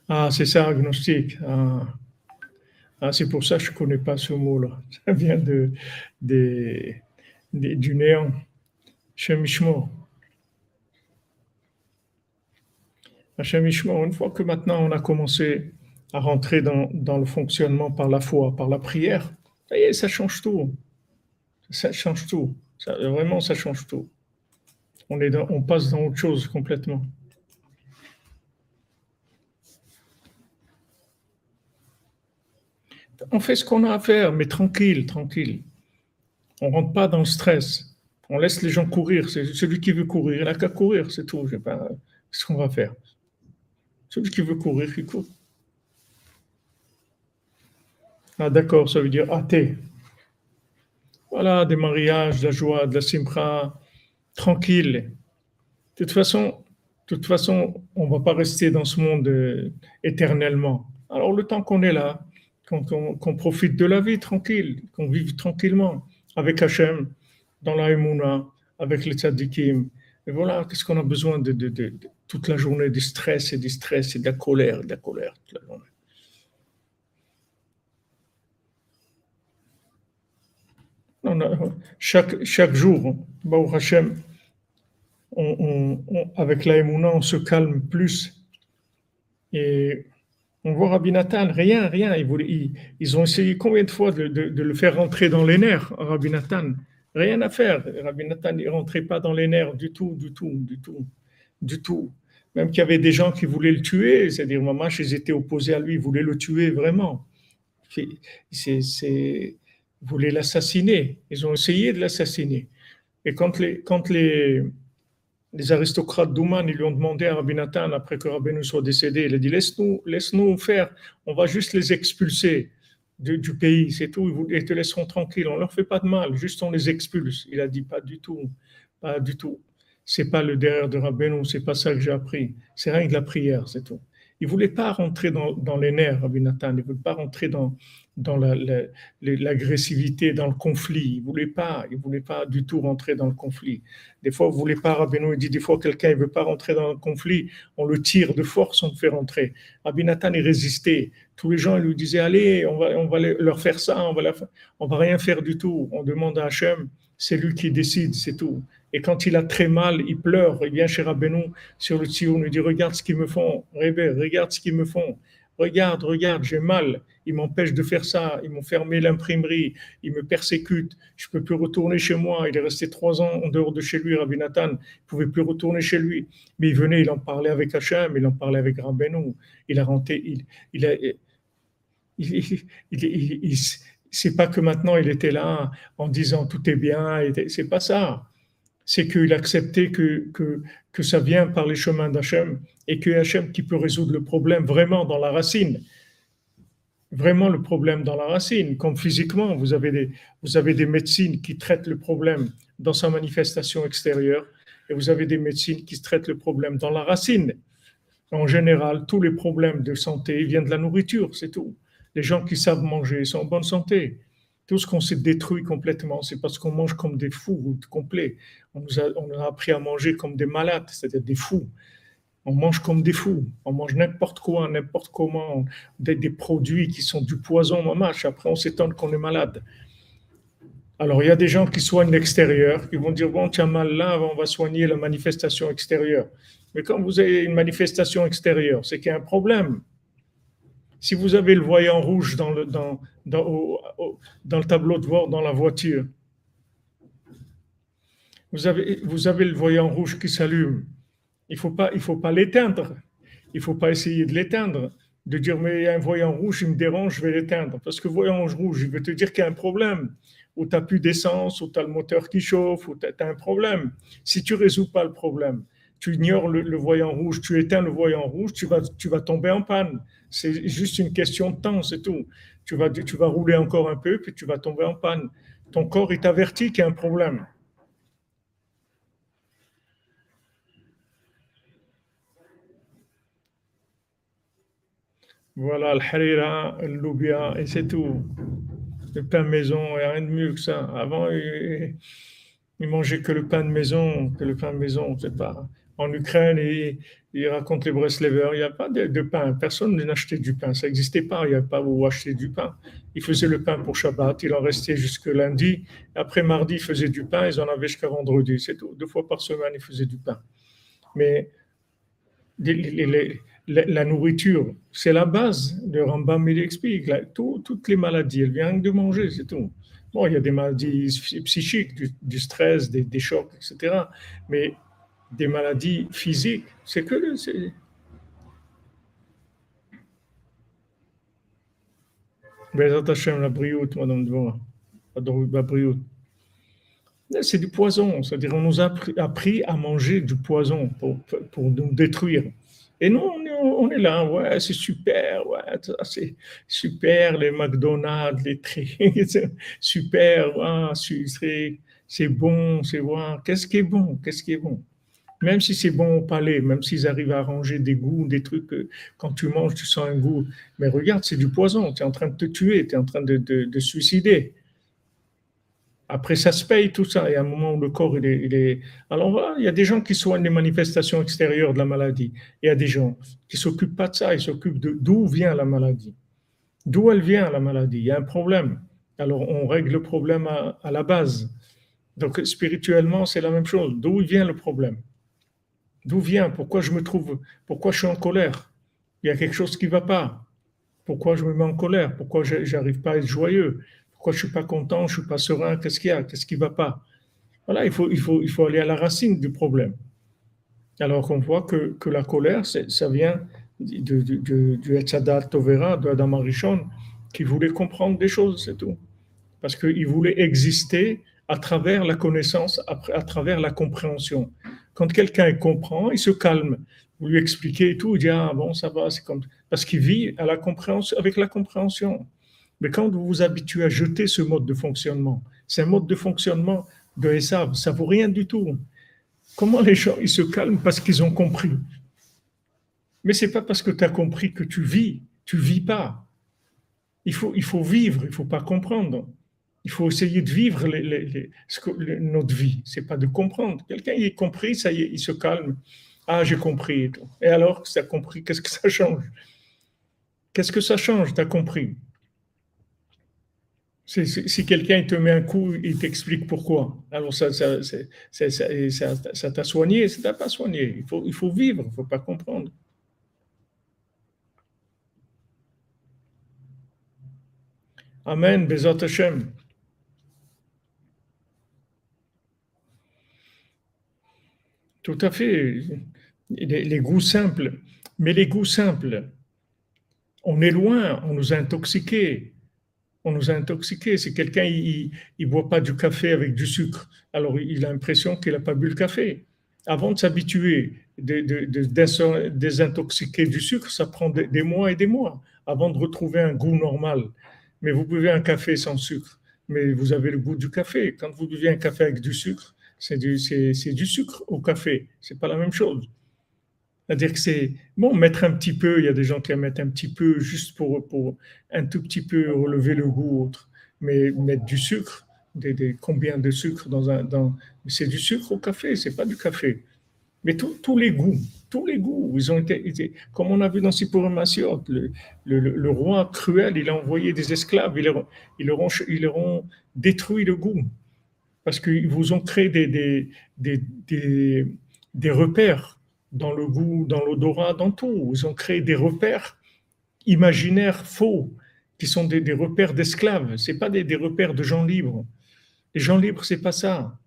Ah, c'est ça, agnostique. Ah, ah c'est pour ça que je ne connais pas ce mot-là. Ça vient de, du néant. Shemishmo. Une fois que maintenant on a commencé à rentrer dans, le fonctionnement par la foi, par la prière, ça y est, ça change tout. Ça change tout. Vraiment, ça change tout. On, passe dans autre chose complètement. On fait ce qu'on a à faire, mais tranquille, tranquille. On rentre pas dans le stress. On laisse les gens courir. C'est celui qui veut courir, il n'a qu'à courir, c'est tout. Je sais pas ce qu'on va faire. Celui qui veut courir, il court. Ah, d'accord, ça veut dire athée. Voilà, des mariages, de la joie, de la simcha, tranquille. De toute façon, de toute façon, on ne va pas rester dans ce monde euh, éternellement. Alors, le temps qu'on est là, qu'on profite de la vie tranquille, qu'on vive tranquillement avec Hachem, dans la Emouna, avec les tzadikim. Et voilà, qu'est-ce qu'on a besoin de, de, de, toute la journée du stress et du stress et de la colère, de la colère toute la journée. chaque, chaque jour, Hashem, on, avec la on se calme plus. Et on voit Rabbi Nathan, rien, rien. Ils, ils, ont essayé combien de fois de, le faire rentrer dans les nerfs, Rabbi Nathan Rien à faire. Rabbi Nathan ne rentrait pas dans les nerfs du tout, du tout, du tout, du tout. Même qu'il y avait des gens qui voulaient le tuer, c'est-à-dire, maman, ils étaient opposés à lui, ils voulaient le tuer vraiment. Ils voulaient l'assassiner. Ils ont essayé de l'assassiner. Et quand les, quand les, aristocrates d'Ouman, lui ont demandé à Rabbi Nathan, après que Rabbi nous soit décédé, il a dit laisse-nous laisse -nous faire, on va juste les expulser du, pays, c'est tout, ils te laisseront tranquilles, on leur fait pas de mal, juste on les expulse. Il a dit pas du tout, pas du tout. C'est pas le derrière de Rabbeinu, c'est pas ça que j'ai appris. C'est rien que la prière, c'est tout. Il voulait pas rentrer dans, les nerfs, Rabbi Nathan, il voulait pas rentrer dans, dans l'agressivité, dans le conflit. Il voulait pas, il voulait pas du tout rentrer dans le conflit. Des fois, vous voulez pas, Rabbeinu il dit, des fois, quelqu'un, il veut pas rentrer dans le conflit, on le tire de force, on le fait rentrer. Rabbi Nathan, il résistait. Tous les gens, ils lui disaient, allez, on va, on va leur faire ça, on va, on va rien faire du tout. On demande à Hachem, c'est lui qui décide, c'est tout. Et quand il a très mal, il pleure, il vient chez Rabbeinu sur le Tzion, il dit, regarde ce qu'ils me font, regarde ce qu'ils me font. Regarde, regarde, j'ai mal. Ils m'empêchent de faire ça. Ils m'ont fermé l'imprimerie. Ils me persécutent. Je peux plus retourner chez moi. Il est resté trois ans en dehors de chez lui, Rabbi Nathan. Il pouvait plus retourner chez lui. Mais il venait, il en parlait avec Hachem, il en parlait avec Rabbeinu. Il a rentré, il, il a, il, il, c'est pas que maintenant il était là en disant tout est bien. C'est pas ça c'est qu'il acceptait que, que, ça vient par les chemins d'Hachem et que Hachem qui peut résoudre le problème vraiment dans la racine. Vraiment le problème dans la racine, comme physiquement, vous avez des, vous avez des médecines qui traitent le problème dans sa manifestation extérieure et vous avez des médecines qui traitent le problème dans la racine. En général, tous les problèmes de santé viennent de la nourriture, c'est tout. Les gens qui savent manger sont en bonne santé. Tout ce qu'on s'est détruit complètement, c'est parce qu'on mange comme des fous complets. On nous, a, on a appris à manger comme des malades, c'est-à-dire des fous. On mange comme des fous. On mange n'importe quoi, n'importe comment, des, produits qui sont du poison, mamache. Après, on s'étonne qu'on est malade. Alors, il y a des gens qui soignent l'extérieur, qui vont dire Bon, tiens, mal là, on va soigner la manifestation extérieure. Mais quand vous avez une manifestation extérieure, c'est qu'il y a un problème. Si vous avez le voyant rouge dans le, dans, dans, le tableau de bord dans la voiture, vous avez, vous avez le voyant rouge qui s'allume. Il ne faut pas, il faut pas l'éteindre. Il ne faut pas essayer de l'éteindre, de dire mais il y a un voyant rouge, il me dérange, je vais l'éteindre. Parce que voyant rouge, il veut te dire qu'il y a un problème, ou tu n'as plus d'essence, ou tu as le moteur qui chauffe, ou tu as un problème. Si tu résous pas le problème, tu ignores le, voyant rouge, tu éteins le voyant rouge, tu vas, tu vas tomber en panne. C'est juste une question de temps, c'est tout. Tu vas, tu vas rouler encore un peu, puis tu vas tomber en panne. Ton corps, il t'avertit qu'il y a un problème. Voilà, le harira, le loubia, et c'est tout. Le pain maison, il n'y a rien de mieux que ça. Avant, il, il mangeait que le pain de maison, que le pain de maison, c'est pas en Ukraine et il raconte les Breslevers, il n'y a pas de, pain. Personne n'achetait du pain. Ça n'existait pas. Il n'y avait pas où acheter du pain. Ils faisaient le pain pour Shabbat. Il en restait jusque lundi. Après mardi, ils faisaient du pain. Ils en avaient jusqu'à vendredi. C'est tout. Deux fois par semaine, ils faisaient du pain. Mais la nourriture, c'est la base. Le Rambam, il explique. toutes les maladies, elles viennent de manger, c'est tout. Bon, il y a des maladies psychiques, du, stress, des, des, chocs, etc. Mais des maladies physiques. C'est que le. C'est... la brioute, madame La C'est du poison, c'est-à-dire on nous a appris à manger du poison pour, pour nous détruire. Et nous, on est, là, ouais, c'est super, ouais, c'est super, les McDonald's, les trucs, super, ouais, c'est bon, c'est ouais, qu'est-ce qui est bon, qu'est-ce qui est bon? Même si c'est bon au palais, même s'ils arrivent à arranger des goûts, des trucs, quand tu manges, tu sens un goût. Mais regarde, c'est du poison, tu es en train de te tuer, tu es en train de, de, suicider. Après, ça se paye tout ça. Il y a un moment où le corps, il est. Alors il y a des gens qui soignent les manifestations extérieures de la maladie. Il y a des gens qui ne s'occupent pas de ça, ils s'occupent de d'où vient la maladie. D'où elle vient, la maladie? Il y a un problème. Alors on règle le problème à la base. Donc spirituellement, c'est la même chose. D'où vient le problème? D'où vient? Pourquoi je me trouve? Pourquoi je suis en colère? Il y a quelque chose qui ne va pas. Pourquoi je me mets en colère? Pourquoi je n'arrive pas à être joyeux? Pourquoi je ne suis pas content? Je suis pas serein? Qu'est-ce qu'il y a? Qu'est-ce qui ne va pas? Voilà, il faut, il, faut, il faut aller à la racine du problème. Alors qu'on voit que, que la colère, ça vient du, du Tovera, de Adam Arishon, qui voulait comprendre des choses, c'est tout. Parce qu'il voulait exister à travers la connaissance, à travers la compréhension. Quand quelqu'un comprend, il se calme. Vous lui expliquez et tout, il dit Ah bon, ça va, c'est comme. Parce qu'il vit avec la compréhension. Mais quand vous vous habituez à jeter ce mode de fonctionnement, c'est un mode de fonctionnement de Esav, ça vaut rien du tout. Comment les gens ils se calment parce qu'ils ont compris? Mais c'est pas parce que tu as compris que tu vis, tu vis pas. Il faut, il faut vivre, il faut pas comprendre. Il faut essayer de vivre notre vie. C'est pas de comprendre. Quelqu'un y est compris, ça y est, il se calme. Ah, j'ai compris. Et, tout. et alors, ça a compris, qu'est-ce que ça change? Qu'est-ce que ça change Tu as compris si, quelqu'un te met un coup, il t'explique pourquoi. Alors ça, t'a soigné, ça t'a pas soigné. Il faut, il faut vivre, il ne faut pas comprendre. Amen, Bezat Hashem. Tout à fait. Les, goûts simples. Mais les goûts simples, on est loin, on nous a intoxiqués. On nous a intoxiqués. Si quelqu'un il boit pas du café avec du sucre, alors il a l'impression qu'il n'a pas bu le café. Avant de s'habituer, de, de, désintoxiquer du sucre, ça prend des, mois et des mois avant de retrouver un goût normal. Mais vous buvez un café sans sucre, mais vous avez le goût du café. Quand vous buvez un café avec du sucre, c'est du, du, sucre au café. C'est pas la même chose. C'est-à-dire que c'est bon, mettre un petit peu, il y a des gens qui mettent un petit peu juste pour, pour un tout petit peu relever le goût autre. Mais mettre du sucre, des, combien de sucre dans un. Dans, c'est du sucre au café, c'est pas du café. Mais tous les goûts, tous les goûts, ils ont été, comme on a vu dans Massiot, le, le, le, roi cruel, il a envoyé des esclaves, ils leur, ils ont, ils leur ont détruit le goût parce qu'ils vous ont créé des, des, des, des, repères dans le goût, dans l'odorat, dans tout. Ils ont créé des repères imaginaires faux, qui sont des, repères d'esclaves. Ce pas des, repères de gens libres. Les gens libres, c'est pas ça.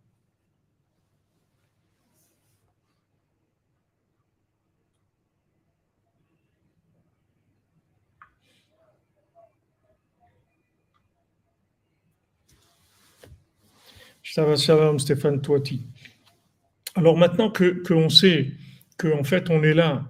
Shalom Stéphane Toiti. Alors maintenant que qu'on sait qu'en fait on est là,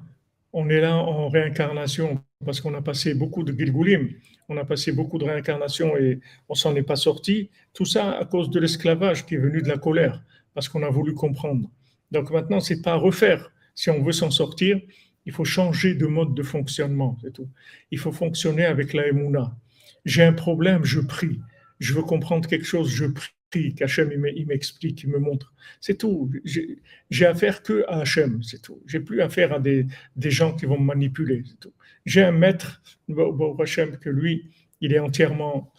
on est là en réincarnation parce qu'on a passé beaucoup de Gilgulim, on a passé beaucoup de réincarnation et on s'en est pas sorti. Tout ça à cause de l'esclavage qui est venu de la colère parce qu'on a voulu comprendre. Donc maintenant c'est pas à refaire. Si on veut s'en sortir, il faut changer de mode de fonctionnement, c'est tout. Il faut fonctionner avec la Emouna. J'ai un problème, je prie. Je veux comprendre quelque chose, je prie qu'Hachem il m'explique, il me montre. C'est tout. J'ai affaire que à Hachem, c'est tout. J'ai plus affaire à des, gens qui vont me manipuler. J'ai un maître, Hachem, que lui, il est entièrement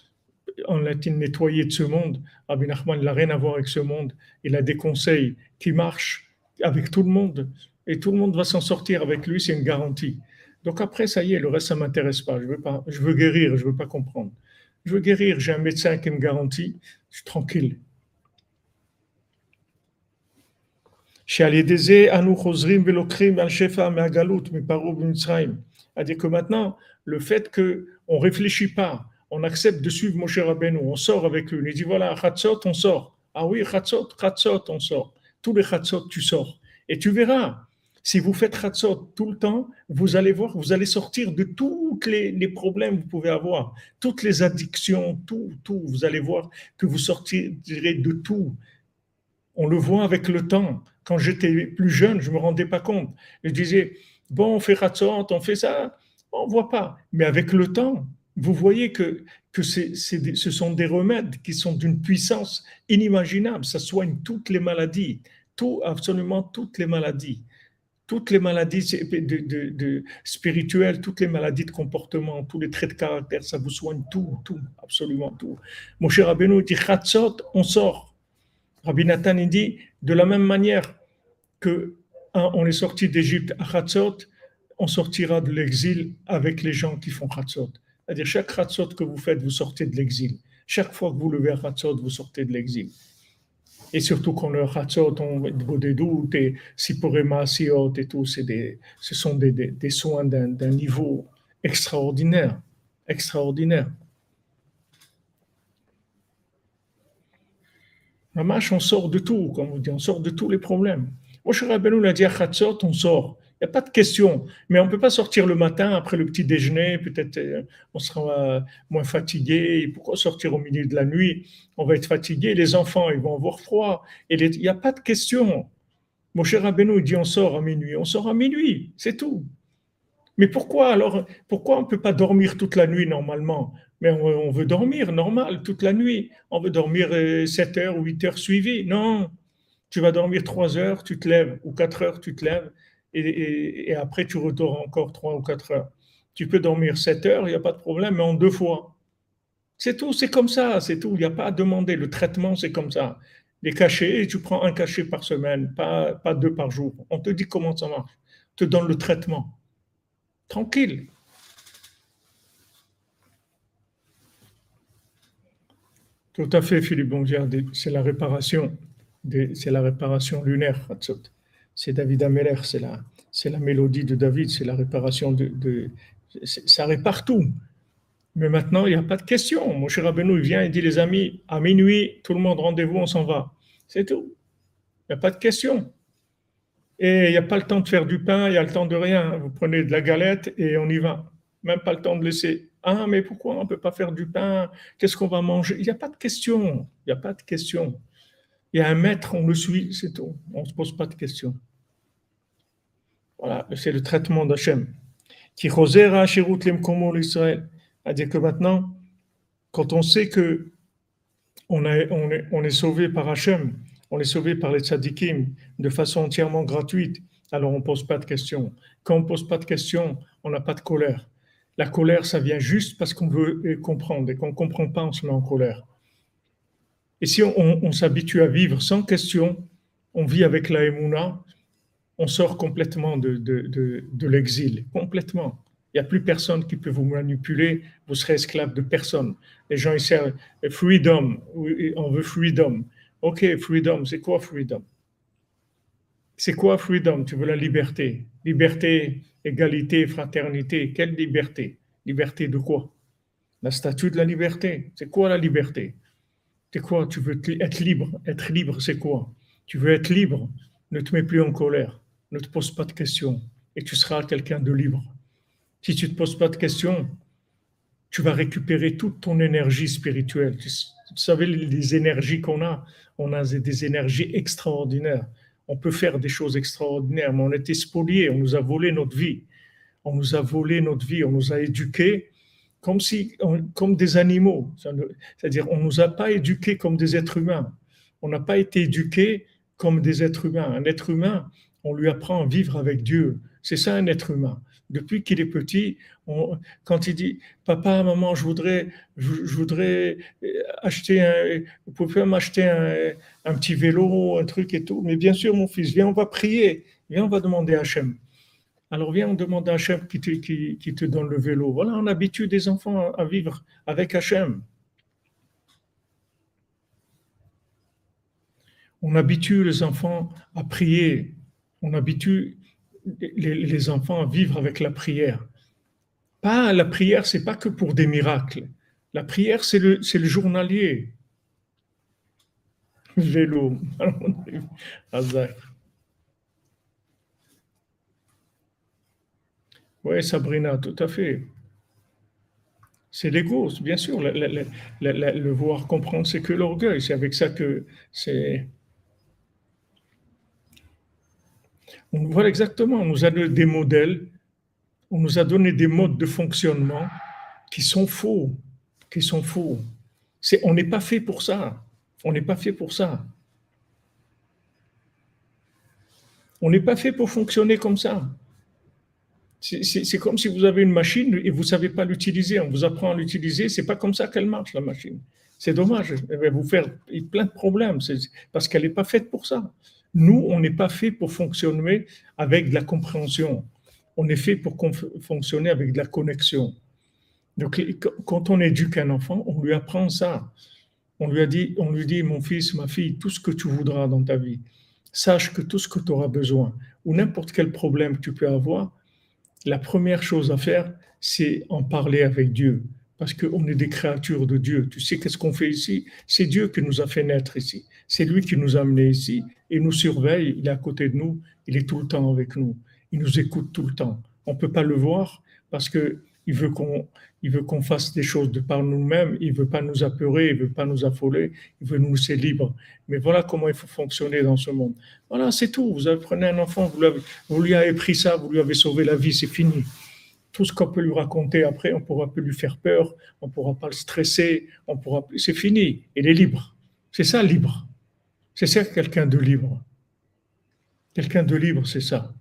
en latin nettoyé de ce monde. Abin il n'a rien à voir avec ce monde. Il a des conseils qui marchent avec tout le monde. Et tout le monde va s'en sortir avec lui, c'est une garantie. Donc après, ça y est, le reste, ça m'intéresse pas. Je veux pas, je veux guérir, je veux pas comprendre. Je veux guérir, j'ai un médecin qui me garantit, je suis tranquille. C'est-à-dire que maintenant, le fait qu'on ne réfléchit pas, on accepte de suivre Moshe Rabbeinu, on sort avec lui, on dit voilà, Chatzot, on sort. Ah oui, Chatzot, Chatzot, on sort. Tous les Chatzot, tu sors. Et tu verras, si vous faites Chatzot tout le temps, vous allez voir, vous allez sortir de tous les, problèmes que vous pouvez avoir, toutes les addictions, tout, tout. Vous allez voir que vous sortirez de tout. On le voit avec le temps. Quand j'étais plus jeune, je ne me rendais pas compte. Je disais, bon, on fait Chatzot, on fait ça. On ne voit pas. Mais avec le temps, vous voyez que, que ce sont des remèdes qui sont d'une puissance inimaginable. Ça soigne toutes les maladies, tout, absolument toutes les maladies toutes les maladies spirituelles, toutes les maladies de comportement, tous les traits de caractère, ça vous soigne tout, tout, absolument tout. Mon cher Rabbeinu dit Chatzot, on sort. Rabbi Nathan il dit de la même manière que on est sorti d'Égypte à Chatzot, on sortira de l'exil avec les gens qui font Chatzot. C'est-à-dire chaque Chatzot que vous faites, vous sortez de l'exil. Chaque fois que vous levez à Chatzot, vous sortez de l'exil. Et surtout qu'on le Hatzot, on des doutes, et Sipurema, Siot et tout, des, ce sont des, des, des soins d'un niveau extraordinaire. Extraordinaire. Mamash, on sort de tout, comme on dit, on sort de tous les problèmes. Moshe Rabbeinu l'a dit à on sort. N'y a pas de question. Mais on ne peut pas sortir le matin après le petit déjeuner. Peut-être euh, on sera moins fatigué. Pourquoi sortir au milieu de la nuit On va être fatigué. Les enfants, ils vont avoir froid. Il n'y a pas de question. Mon cher Rabbeinu dit on sort à minuit. On sort à minuit. C'est tout. Mais pourquoi alors Pourquoi on ne peut pas dormir toute la nuit normalement? Mais on, veut dormir normal toute la nuit. On veut dormir 7 euh, heures ou 8 heures suivies. Non. Tu vas dormir 3 heures, tu te lèves, ou 4 heures, tu te lèves et, après tu redors encore 3 ou 4 heures. Tu peux dormir 7 heures, il n'y a pas de problème, mais en deux fois. C'est tout, c'est comme ça, c'est tout. Il n'y a pas à demander. Le traitement, c'est comme ça. Les cachets, tu prends un cachet par semaine, pas, pas deux par jour. On te dit comment ça marche. On te donne le traitement. Tranquille. Tout à fait, Philippe Bongiard. C'est la réparation. C'est la réparation lunaire, c'est David Ameller, c'est la, mélodie de David, c'est la réparation de, ça répare tout. Mais maintenant, il n'y a pas de question. Mon cher Rabbeinu, il vient et dit, les amis, à minuit, tout le monde, rendez-vous, on s'en va. C'est tout. Il n'y a pas de question. Et il n'y a pas le temps de faire du pain, il y a le temps de rien. Vous prenez de la galette et on y va. Même pas le temps de laisser. Ah, mais pourquoi on ne peut pas faire du pain? Qu'est-ce qu'on va manger? Il n'y a pas de question. Il n'y a pas de question. Il y a un maître, on le suit, c'est tout. On ne se pose pas de questions. Voilà, c'est le traitement d'Hachem. Qui l'Israël. C'est-à-dire que maintenant, quand on sait que on, est, sauvé par Hachem, on est sauvé par les tzadikim de façon entièrement gratuite, alors on ne pose pas de questions. Quand on ne pose pas de questions, on n'a pas de colère. La colère, ça vient juste parce qu'on veut comprendre. Et qu'on ne comprend pas, on se met en colère. Et si on, s'habitue à vivre sans question, on vit avec la émouna, on sort complètement de, l'exil, complètement. Il n'y a plus personne qui peut vous manipuler, vous serez esclave de personne. Les gens, ils servent freedom, on veut freedom. Ok, freedom, c'est quoi freedom? C'est quoi freedom? Tu veux la liberté. Liberté, égalité, fraternité. Quelle liberté? Liberté de quoi? La statue de la liberté. C'est quoi la liberté? C'est quoi? Tu veux être libre? Être libre, c'est quoi? Tu veux être libre? Ne te mets plus en colère ne te pose pas de questions et tu seras quelqu'un de libre. Si tu ne te poses pas de questions, tu vas récupérer toute ton énergie spirituelle. Vous savez, les énergies qu'on a, on a des énergies extraordinaires. On peut faire des choses extraordinaires, mais on était spoliés, on nous a volé notre vie. On nous a volé notre vie, on nous a éduqués comme, si, comme des animaux. C'est-à-dire, on ne nous a pas éduqués comme des êtres humains. On n'a pas été éduqués comme des êtres humains. Un être humain, on lui apprend à vivre avec Dieu. C'est ça un être humain. Depuis qu'il est petit, quand il dit Papa, maman, je voudrais, je, voudrais acheter un. Vous m'acheter un, petit vélo, un truc et tout. Mais bien sûr, mon fils, viens, on va prier. Viens, on va demander à Hachem. Alors viens, on demande à Hachem qui te, donne le vélo. Voilà, on habitue des enfants à vivre avec Hachem. On habitue les enfants à prier, on habitue les, enfants à vivre avec la prière. Pas la prière, c'est pas que pour des miracles. La prière, c'est le, le journalier. Vélo. Oui, Sabrina, tout à fait. C'est l'ego, bien sûr. le voir comprendre, c'est que l'orgueil. C'est avec ça que c'est. Voilà exactement, on nous a donné des modèles, on nous a donné des modes de fonctionnement qui sont faux, qui sont faux. On n'est pas fait pour ça. On n'est pas fait pour ça. On n'est pas fait pour fonctionner comme ça. C'est comme si vous avez une machine et vous ne savez pas l'utiliser. On vous apprend à l'utiliser. C'est pas comme ça qu'elle marche, la machine. C'est dommage. Elle va vous faire plein de problèmes parce qu'elle n'est pas faite pour ça. Nous, on n'est pas fait pour fonctionner avec de la compréhension. On est fait pour fonctionner avec de la connexion. Donc, quand on éduque un enfant, on lui apprend ça. On lui a dit, on lui dit, mon fils, ma fille, tout ce que tu voudras dans ta vie, sache que tout ce que tu auras besoin ou n'importe quel problème que tu peux avoir, la première chose à faire, c'est en parler avec Dieu. Parce qu'on est des créatures de Dieu. Tu sais qu'est-ce qu'on fait ici? C'est Dieu qui nous a fait naître ici. C'est lui qui nous a amenés ici. Il nous surveille, il est à côté de nous, il est tout le temps avec nous. Il nous écoute tout le temps. On ne peut pas le voir parce que il veut qu'on fasse des choses de par nous-mêmes, il veut pas nous apeurer, il veut pas nous affoler, il veut nous laisser libres. Mais voilà comment il faut fonctionner dans ce monde. Voilà, c'est tout. Vous prenez un enfant, vous, vous, lui avez pris ça, vous lui avez sauvé la vie, c'est fini. Tout ce qu'on peut lui raconter après, on pourra plus lui faire peur, on pourra pas le stresser, on pourra, c'est fini. Il est libre. C'est ça, libre. C'est ça quelqu'un de libre. Quelqu'un de libre, c'est ça.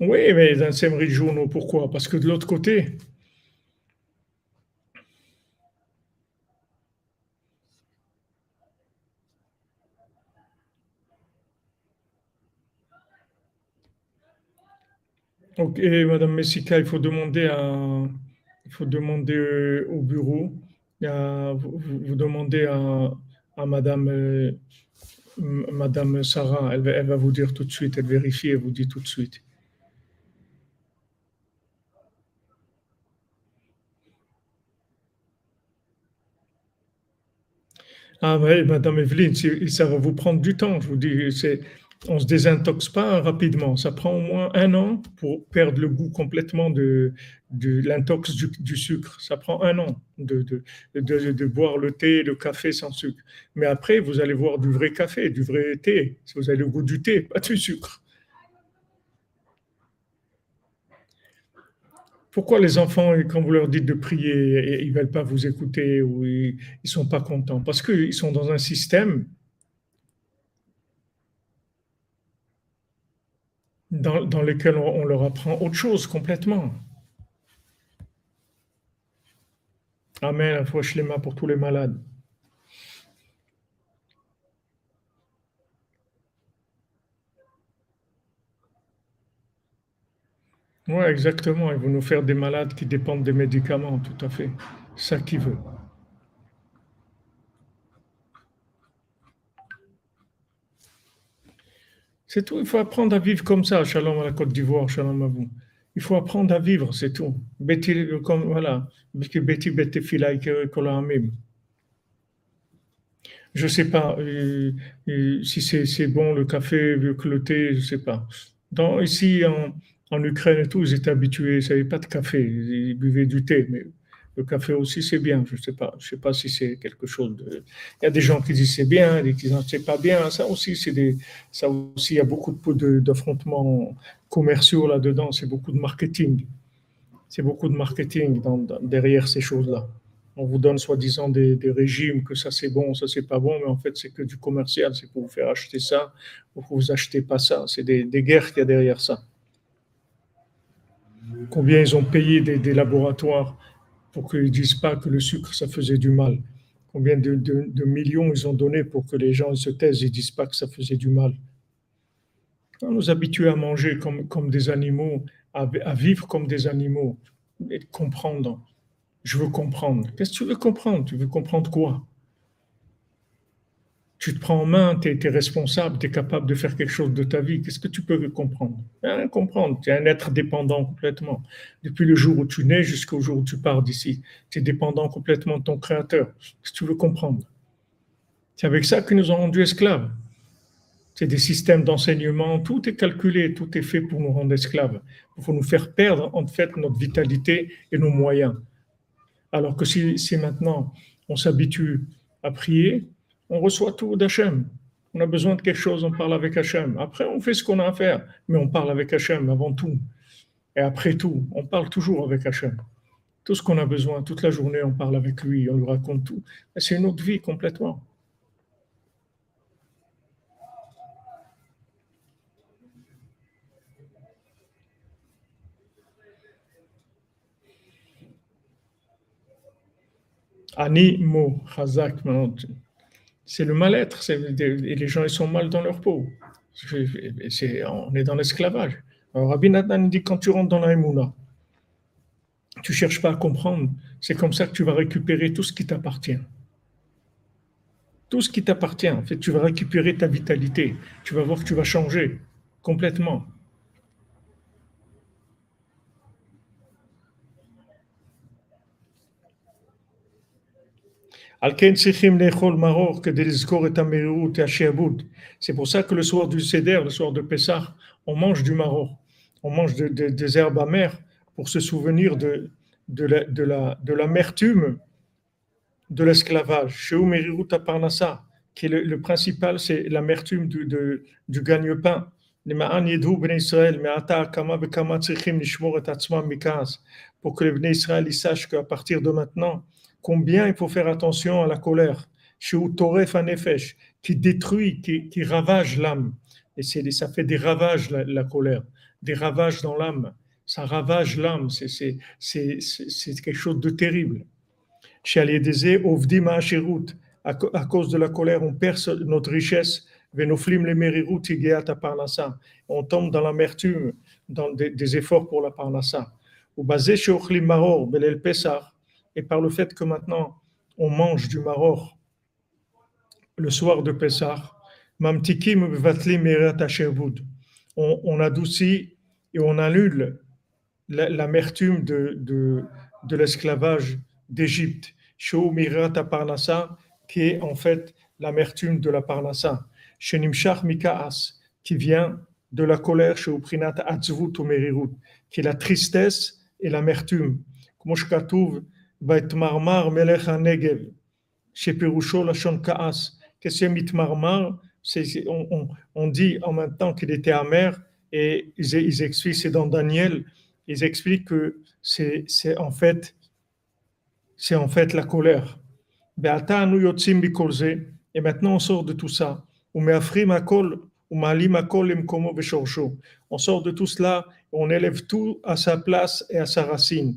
Oui, mais dans ces journaux, pourquoi? Parce que de l'autre côté, Ok, Madame Messica, il faut demander à, demander euh, au bureau, vous, demandez à, Madame, euh, Madame Sarah, elle, va vous dire tout de suite, elle vérifie, elle vous dit tout de suite. Ah oui, Madame Evelyne, ça va vous prendre du temps, je vous dis. On se désintoxe pas rapidement. Ça prend au moins un an pour perdre le goût complètement de, l'intox du, sucre. Ça prend un an de, boire le thé, le café sans sucre. Mais après, vous allez voir du vrai café, du vrai thé. Vous avez le goût du thé, pas du sucre. Pourquoi les enfants, quand vous leur dites de prier, ils ne veulent pas vous écouter ou ils ne sont pas contents? Parce qu'ils sont dans un système dans, lequel on, leur apprend autre chose complètement. Amen, les mains pour tous les malades. Oui, exactement. Il veut nous faire des malades qui dépendent des médicaments, tout à fait. Ça qu'il veut. C'est tout. Il faut apprendre à vivre comme ça. Shalom à la Côte d'Ivoire, shalom à vous. Il faut apprendre à vivre, c'est tout. Betty, comme, voilà. Je ne sais pas euh, euh, si c'est bon le café, que le thé, je ne sais pas. Dans, ici, en, en Ukraine et tout, ils étaient habitués, ils n'avaient pas de café, ils buvaient du thé, mais le café aussi c'est bien, je ne sais pas, je sais pas si c'est quelque chose de... Il y a des gens qui disent c'est bien, des qui disent c'est pas bien, ça aussi c'est des... Ça aussi, il y a beaucoup d'affrontements commerciaux là-dedans, c'est beaucoup de marketing. C'est beaucoup de marketing derrière ces choses-là. On vous donne soi-disant des, régimes, que ça c'est bon, ça c'est pas bon, mais en fait c'est que du commercial, c'est pour vous faire acheter ça, pour que vous achetez pas ça. C'est des, des guerres qu'il y a derrière ça combien ils ont payé des, laboratoires pour qu'ils ne disent pas que le sucre, ça faisait du mal. Combien de, millions ils ont donné pour que les gens se taisent et ne disent pas que ça faisait du mal. On nous habitue à manger comme, des animaux, à, à, vivre comme des animaux, et comprendre. Je veux comprendre. Qu'est-ce que tu veux comprendre? Tu veux comprendre quoi? Tu te prends en main, tu es, responsable, tu es capable de faire quelque chose de ta vie. Qu'est-ce que tu peux comprendre? Rien comprendre. Tu es un être dépendant complètement. Depuis le jour où tu nais jusqu'au jour où tu pars d'ici, tu es dépendant complètement de ton Créateur. Qu'est-ce que tu veux comprendre C'est avec ça qu'ils nous ont rendus esclaves. C'est des systèmes d'enseignement, tout est calculé, tout est fait pour nous rendre esclaves. Faut nous faire perdre en fait notre vitalité et nos moyens. Alors que si maintenant on s'habitue à prier, on reçoit tout d'Hachem. On a besoin de quelque chose, on parle avec Hachem. Après, on fait ce qu'on a à faire, mais on parle avec Hachem avant tout. Et après tout, on parle toujours avec Hachem. Tout ce qu'on a besoin, toute la journée, on parle avec lui, on lui raconte tout. C'est une autre vie complètement. Ani Mo Chazak, c'est le mal-être, et les gens ils sont mal dans leur peau. on est dans l'esclavage. Alors Rabbi Nathan dit quand tu rentres dans la Emouna, tu cherches pas à comprendre, c'est comme ça que tu vas récupérer tout ce qui t'appartient. Tout ce qui t'appartient, en fait, tu vas récupérer ta vitalité. Tu vas voir que tu vas changer complètement. C'est pour ça que le soir du Seder, le soir de Pessah, on mange du maror, on mange des herbes amères pour se souvenir de, de l'amertume de l'esclavage. Parnassa, qui est le, principal, c'est l'amertume du, du gagne-pain. Pour que les Bnei Israël sachent qu'à partir de maintenant, combien il faut faire attention à la colère, qui détruit, qui, qui ravage l'âme. Et ça fait des ravages, la, colère, des ravages dans l'âme. Ça ravage l'âme, c'est quelque chose de terrible. Chez Ovdim à cause de la colère, on perd notre richesse. Venoflim les On tombe dans l'amertume, dans des, efforts pour la parnassa. Ou basé chez Maror, Belel Pesach, et par le fait que maintenant on mange du maror le soir de Pessah, on, adoucit et on annule l'amertume de, de, l'esclavage d'Égypte, qui est en fait l'amertume de la Parnassa, Mikaas, qui vient de la colère, qui est la tristesse et l'amertume. Comme Qu'est-ce que mitmarmar on, dit en même temps qu'il était amer et ils, expliquent, c'est dans Daniel, ils expliquent que c'est en fait c'est en fait la colère. Et maintenant on sort de tout ça. On sort de tout cela, on élève tout à sa place et à sa racine.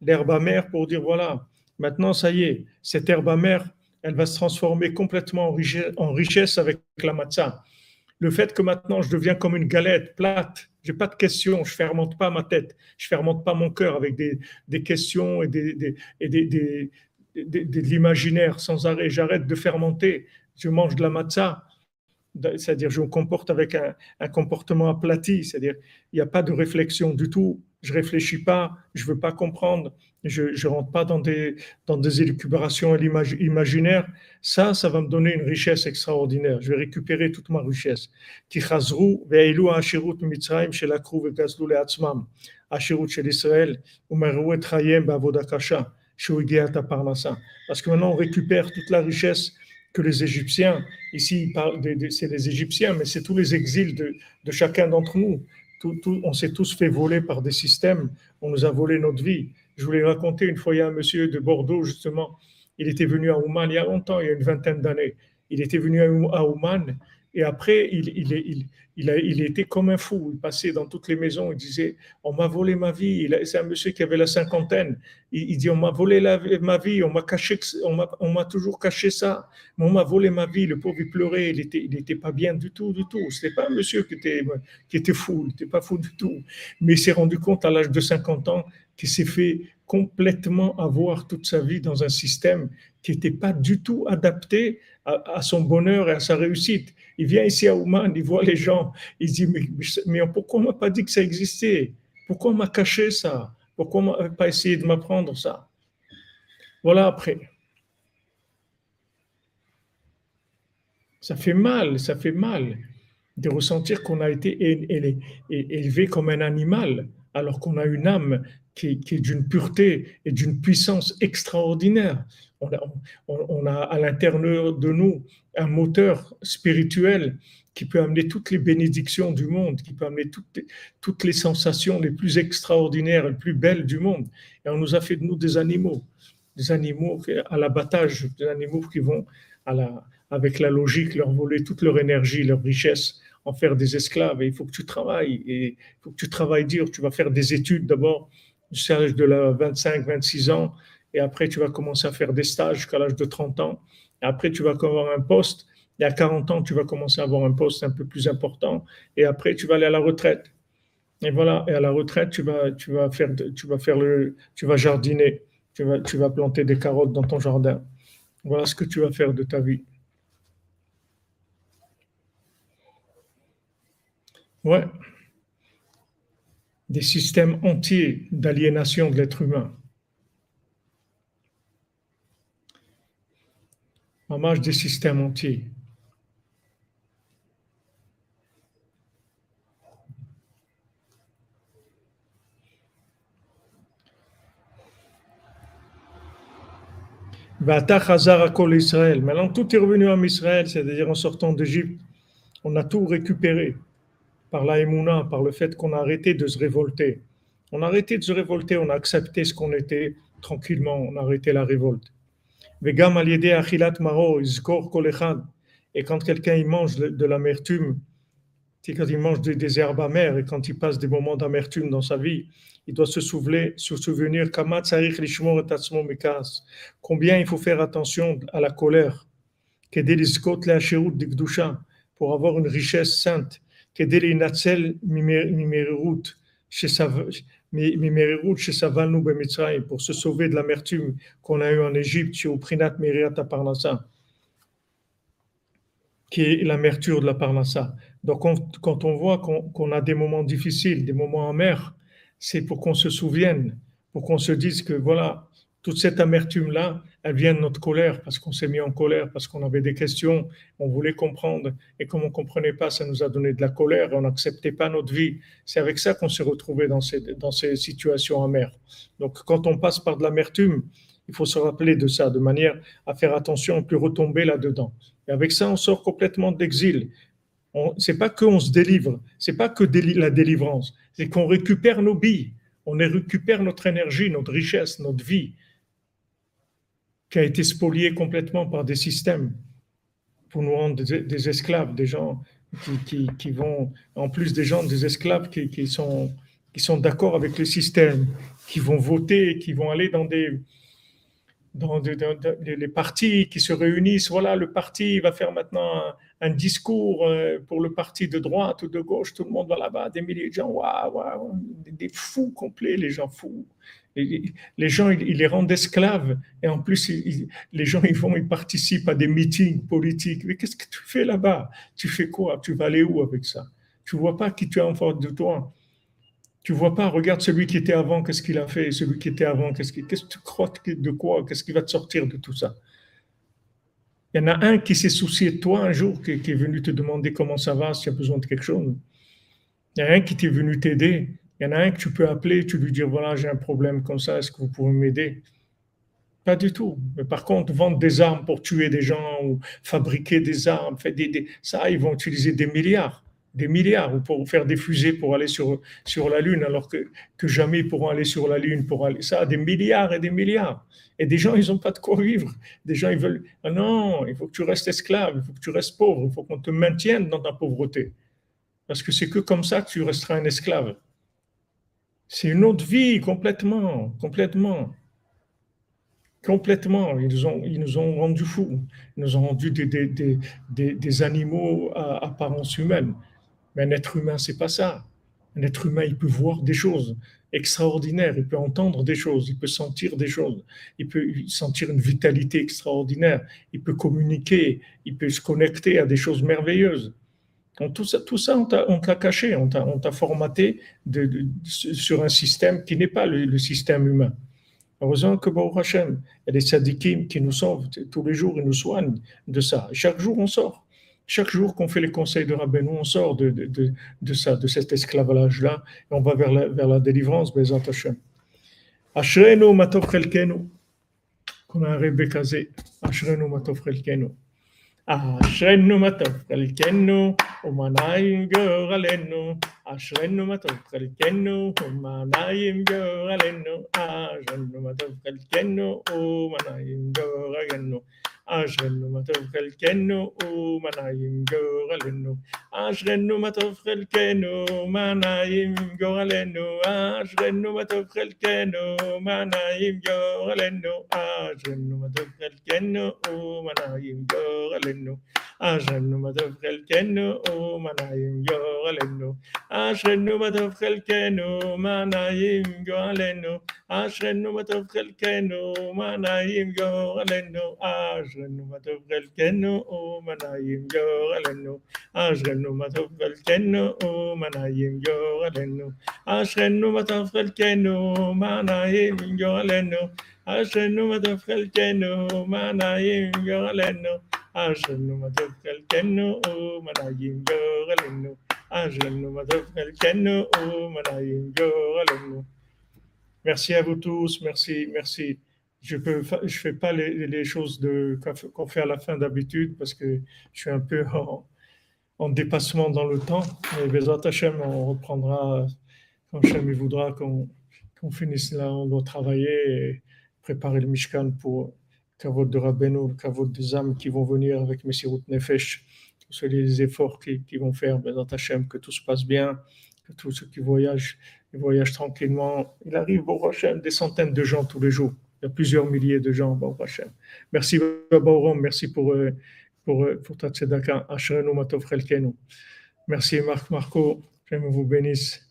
l'herbe amère pour dire voilà, maintenant ça y est, cette herbe amère, elle va se transformer complètement en richesse, avec la matzah. Le fait que maintenant je deviens comme une galette plate, j'ai pas de questions, je fermente pas ma tête, je fermente pas mon cœur avec des, questions et, des, et des, de l'imaginaire sans arrêt. J'arrête de fermenter, je mange de la matzah c'est-à-dire je me comporte avec un, comportement aplati, c'est-à-dire il n'y a pas de réflexion du tout, je réfléchis pas, je veux pas comprendre, je ne rentre pas dans des, dans des élucubrations imaginaires, ça, ça va me donner une richesse extraordinaire, je vais récupérer toute ma richesse. Parce que maintenant on récupère toute la richesse que les Égyptiens, ici c'est les Égyptiens, mais c'est tous les exils de, de chacun d'entre nous. On s'est tous fait voler par des systèmes, on nous a volé notre vie. Je voulais raconter une fois, il y a un monsieur de Bordeaux, justement, il était venu à Ouman il y a longtemps, il y a une vingtaine d'années. Il était venu à Ouman et après, il, était comme un fou. Il passait dans toutes les maisons. Il disait On m'a volé ma vie. C'est un monsieur qui avait la cinquantaine. Il, dit On m'a volé ma vie. On m'a caché, on m'a toujours caché ça. Mais on m'a volé ma vie. Le pauvre, il pleurait. Il n'était pas bien du tout, du tout. Ce n'était pas un monsieur qui était fou. Il n'était pas fou du tout. Mais il s'est rendu compte à l'âge de 50 ans qu'il s'est fait complètement avoir toute sa vie dans un système qui n'était pas du tout adapté à, son bonheur et à sa réussite. Il vient ici à Ouman, il voit les gens, il dit, mais, mais pourquoi on m'a pas dit que ça existait? Pourquoi on m'a caché ça? Pourquoi pas essayer de m'apprendre ça? Voilà après. Ça fait mal, ça fait mal de ressentir qu'on a été élevé comme un animal, alors qu'on a une âme qui, est d'une pureté et d'une puissance extraordinaire. On a, à l'intérieur de nous un moteur spirituel qui peut amener toutes les bénédictions du monde, qui peut amener toutes, les sensations les plus extraordinaires, les plus belles du monde. Et on nous a fait de nous des animaux, des animaux à l'abattage, des animaux qui vont avec la logique leur voler toute leur énergie, leur richesse en faire des esclaves. Et il faut que tu travailles, et il faut que tu travailles dur. Tu vas faire des études d'abord, jusqu'à l'âge de 25, 26 ans, et après tu vas commencer à faire des stages jusqu'à l'âge de 30 ans. Après, tu vas avoir un poste. Et à 40 ans, tu vas commencer à avoir un poste un peu plus important. Et après, tu vas aller à la retraite. Et voilà. Et à la retraite, tu vas, tu vas faire, tu vas faire le, tu vas jardiner. Tu vas, tu vas planter des carottes dans ton jardin. Voilà ce que tu vas faire de ta vie. Ouais. Des systèmes entiers d'aliénation de l'être humain. Hommage des systèmes entiers. Maintenant, tout est revenu en Israël, c'est-à-dire en sortant d'Égypte. On a tout récupéré par la par le fait qu'on a arrêté de se révolter. On a arrêté de se révolter, on a accepté ce qu'on était tranquillement, on a arrêté la révolte. Et quand quelqu'un mange de l'amertume, quand il mange des, herbes amères et quand il passe des moments d'amertume dans sa vie, il doit se souvenir, se souvenir combien il faut faire attention à la colère, pour avoir une richesse sainte pour se sauver de l'amertume qu'on a eue en Égypte, qui est l'amertume de la Parnassa. Donc, quand on voit qu'on a des moments difficiles, des moments amers, c'est pour qu'on se souvienne, pour qu'on se dise que voilà, toute cette amertume-là, elle vient de notre colère, parce qu'on s'est mis en colère, parce qu'on avait des questions, on voulait comprendre, et comme on ne comprenait pas, ça nous a donné de la colère, on n'acceptait pas notre vie. C'est avec ça qu'on s'est retrouvé dans ces, dans ces situations amères. Donc quand on passe par de l'amertume, il faut se rappeler de ça, de manière à faire attention, on peut retomber là-dedans. Et avec ça, on sort complètement d'exil. C'est pas qu'on se délivre, c'est pas que la délivrance, c'est qu'on récupère nos billes, on récupère notre énergie, notre richesse, notre vie qui a été spolié complètement par des systèmes pour nous rendre des, esclaves, des gens qui, qui, vont, en plus des gens, des esclaves qui, qui sont, qui sont d'accord avec le système, qui vont voter, qui vont aller dans des, dans, les partis qui se réunissent. Voilà, le parti va faire maintenant un, discours euh, pour le parti de droite ou de gauche. Tout le monde va là-bas, des milliers de gens, waouh, wow, des fous complets, les gens fous les gens, ils les rendent esclaves et en plus, les gens, ils vont, ils participent à des meetings politiques. Mais qu'est-ce que tu fais là-bas? Tu fais quoi? Tu vas aller où avec ça? Tu vois pas qui tu as en face de toi. Tu vois pas, regarde celui qui était avant, qu'est-ce qu'il a fait Celui qui était avant, qu'est-ce que tu crois de quoi Qu'est-ce qui va te sortir de tout ça? Il y en a un qui s'est soucié de toi un jour, qui, qui est venu te demander comment ça va, si tu as besoin de quelque chose. Il y en a un qui t'est venu t'aider. Il y en a un que tu peux appeler, tu lui dire voilà, j'ai un problème comme ça, est-ce que vous pouvez m'aider? Pas du tout. Mais par contre, vendre des armes pour tuer des gens ou fabriquer des armes, des, ça, ils vont utiliser des milliards, des milliards, ou pour faire des fusées pour aller sur, sur la Lune, alors que, que jamais ils pourront aller sur la Lune pour aller. Ça, des milliards et des milliards. Et des gens, ils n'ont pas de quoi vivre. Des gens, ils veulent. Ah non, il faut que tu restes esclave, il faut que tu restes pauvre, il faut qu'on te maintienne dans ta pauvreté. Parce que c'est que comme ça que tu resteras un esclave. C'est une autre vie complètement, complètement. Complètement. Ils nous ont, ils nous ont rendus fous. Ils nous ont rendus des, des, des, des animaux à apparence humaine. Mais un être humain, c'est pas ça. Un être humain, il peut voir des choses extraordinaires, il peut entendre des choses, il peut sentir des choses, il peut sentir une vitalité extraordinaire, il peut communiquer, il peut se connecter à des choses merveilleuses. Tout ça, tout ça on t'a caché, on t'a formaté sur un système qui n'est pas le, système humain. Heureusement que Baruch Hashem, il y a des sadikim qui nous sauvent tous les jours, ils nous soignent de ça. Chaque jour, on sort. Chaque jour qu'on fait les conseils de Rabbeinu, on sort de, ça, de cet esclavage-là, et on va vers la, vers la délivrance, Bezat Hashem. Ashrenu matov. Qu'on a un casé. Ashrenu matov. אשרנו מה טוב חלקנו ומנעים גורלנו אשרנו מה טוב חלקנו ומנעים גורלנו אשרנו מה טוב חלקנו ומנעים גורלנו عشغنو ما تبخل كنو وما نايم جوغلنو. عشغنو ما تبخل كنو ما نايم جوغلنو. عشغنو ما تبخل كنو ما نايم جوغلنو. عشغنو ما تبخل كنو وما نايم جوغلنو. عشان ما تفخل كنو وما نايم جوالنو عشان ما تفخل كنو ما نايم جوالنو عشان ما تفخل كنو ما نايم جوالنو عشان ما تفخل كنو وما نايم جوالنو عشان ما تفخل كنو وما نايم جوالنو عشان ما تفخل كنو ما نايم جوالنو عشان ما تفخل كنو ما نايم جوالنو Merci à vous tous, merci, merci. Je ne je fais pas les, choses qu'on fait à la fin d'habitude parce que je suis un peu en, dépassement dans le temps. Mais Bezrat Hachem, on reprendra quand Hachem voudra qu'on qu finisse là. On doit travailler et préparer le Mishkan pour, Kavod de Rabbeinu, Kavod des âmes qui vont venir avec Messirut Nefesh. Tous les efforts qu'ils vont faire, Bezrat Hashem, que tout se passe bien, que tous ceux qui voyagent, ils voyagent tranquillement. Il arrive, au Hashem, des centaines de gens tous les jours. Il y a plusieurs milliers de gens, Baruch Hashem. Merci, Baruch merci pour, euh, pour, euh, pour ta tzedaka. Matov. Merci, Marc Marco. Je vous bénisse.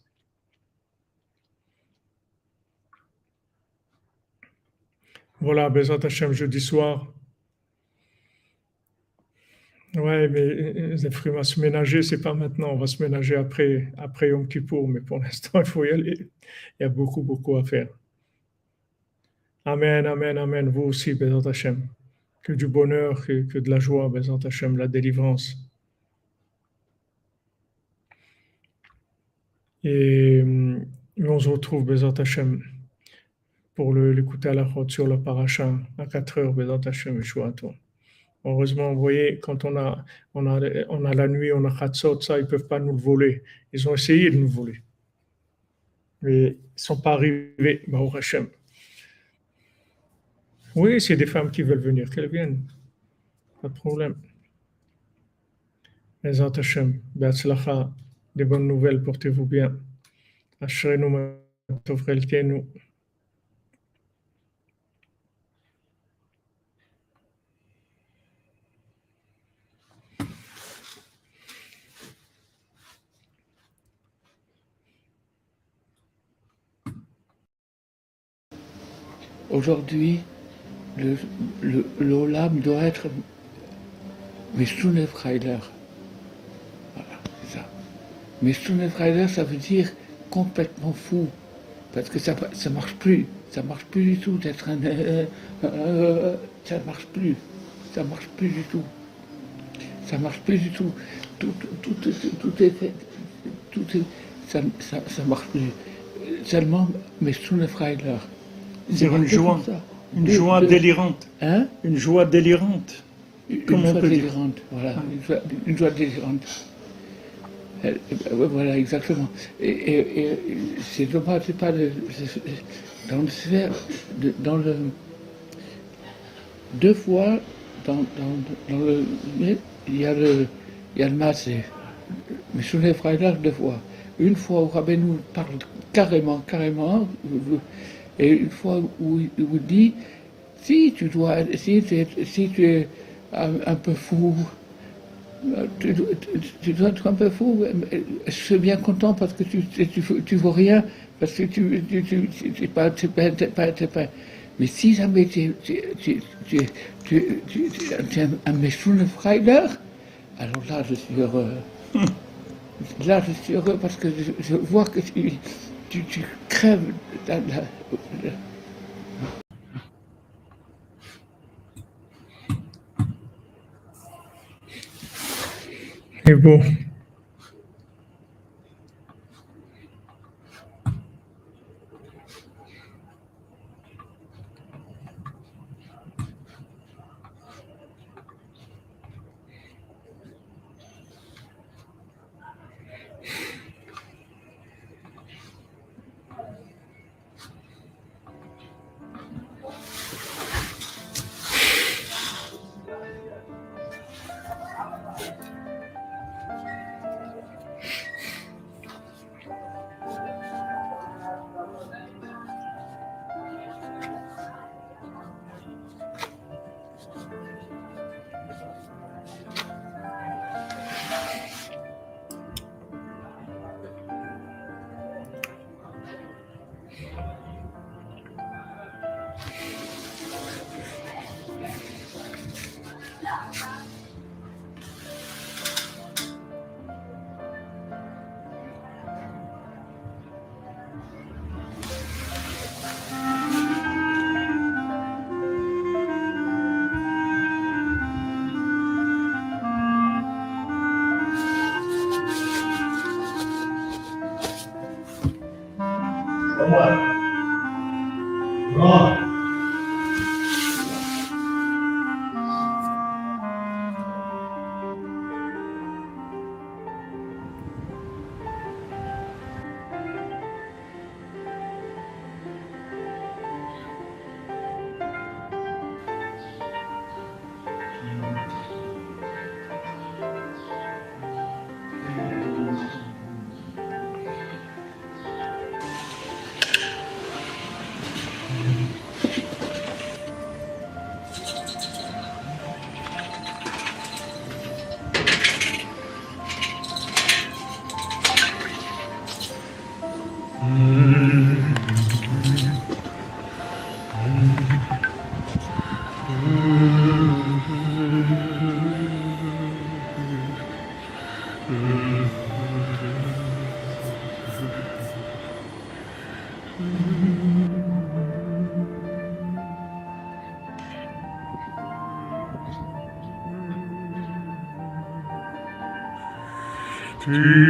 Voilà, Bezat Hashem, jeudi soir. Ouais, mais euh, les on va se ménager, c'est pas maintenant, on va se ménager après, après Yom Kippour, mais pour l'instant, il faut y aller. Il y a beaucoup, beaucoup à faire. Amen, Amen, Amen. Vous aussi, Bézant Hachem. Que du bonheur, que, que de la joie, Bézant Hachem, la délivrance. Et, on se retrouve, Bézant Hachem, pour l'écouter à la route sur le paracha à 4 heures, Bézant Hachem, toi. Heureusement, vous voyez, quand on a, on a, on a la nuit, on a Khatsot, ça, ils ne peuvent pas nous le voler. Ils ont essayé de nous voler. Mais ils ne sont pas arrivés, Hashem. Oui, c'est des femmes qui veulent venir, qu'elles viennent. Pas de problème. Hashem, des bonnes nouvelles, portez-vous bien. Ashrenu nous. Aujourd'hui, l'Olam doit être Meshunefreiler. Voilà, c'est ça. Meshunefreiler, ça veut dire complètement fou. Parce que ça ne marche plus. Ça marche plus du tout d'être un. Euh, euh, ça marche plus. Ça marche plus du tout. Ça marche plus du tout. Tout, tout, tout, tout est fait. Tout est, ça, ça, ça marche plus. Seulement Meshunefreiler. C'est une joie. Une joie délirante. Hein Une joie délirante. Une, joie délirante, voilà. Une, joie, délirante. Euh, euh, voilà, exactement. Et, c'est dommage, c'est pas dans le sphère, dans le. Deux fois, dans, dans, le. Il y a le. Il y a le massé. Mais sous les frères, deux fois. Une fois où Rabbi nous parle carrément, carrément, et une fois où il vous dit, si tu dois, si, si tu es un, peu fou, tu, dois être un peu fou. Je suis bien content parce que tu ne tu, vois rien, parce que tu n'es pas, pas, pas, pas, Mais si jamais tu, es un Meshun Freiler, alors là, je suis heureux. Là, je suis heureux parce que je, je vois que tu, tu, tu crèves. la- la- la- C'est. Tea.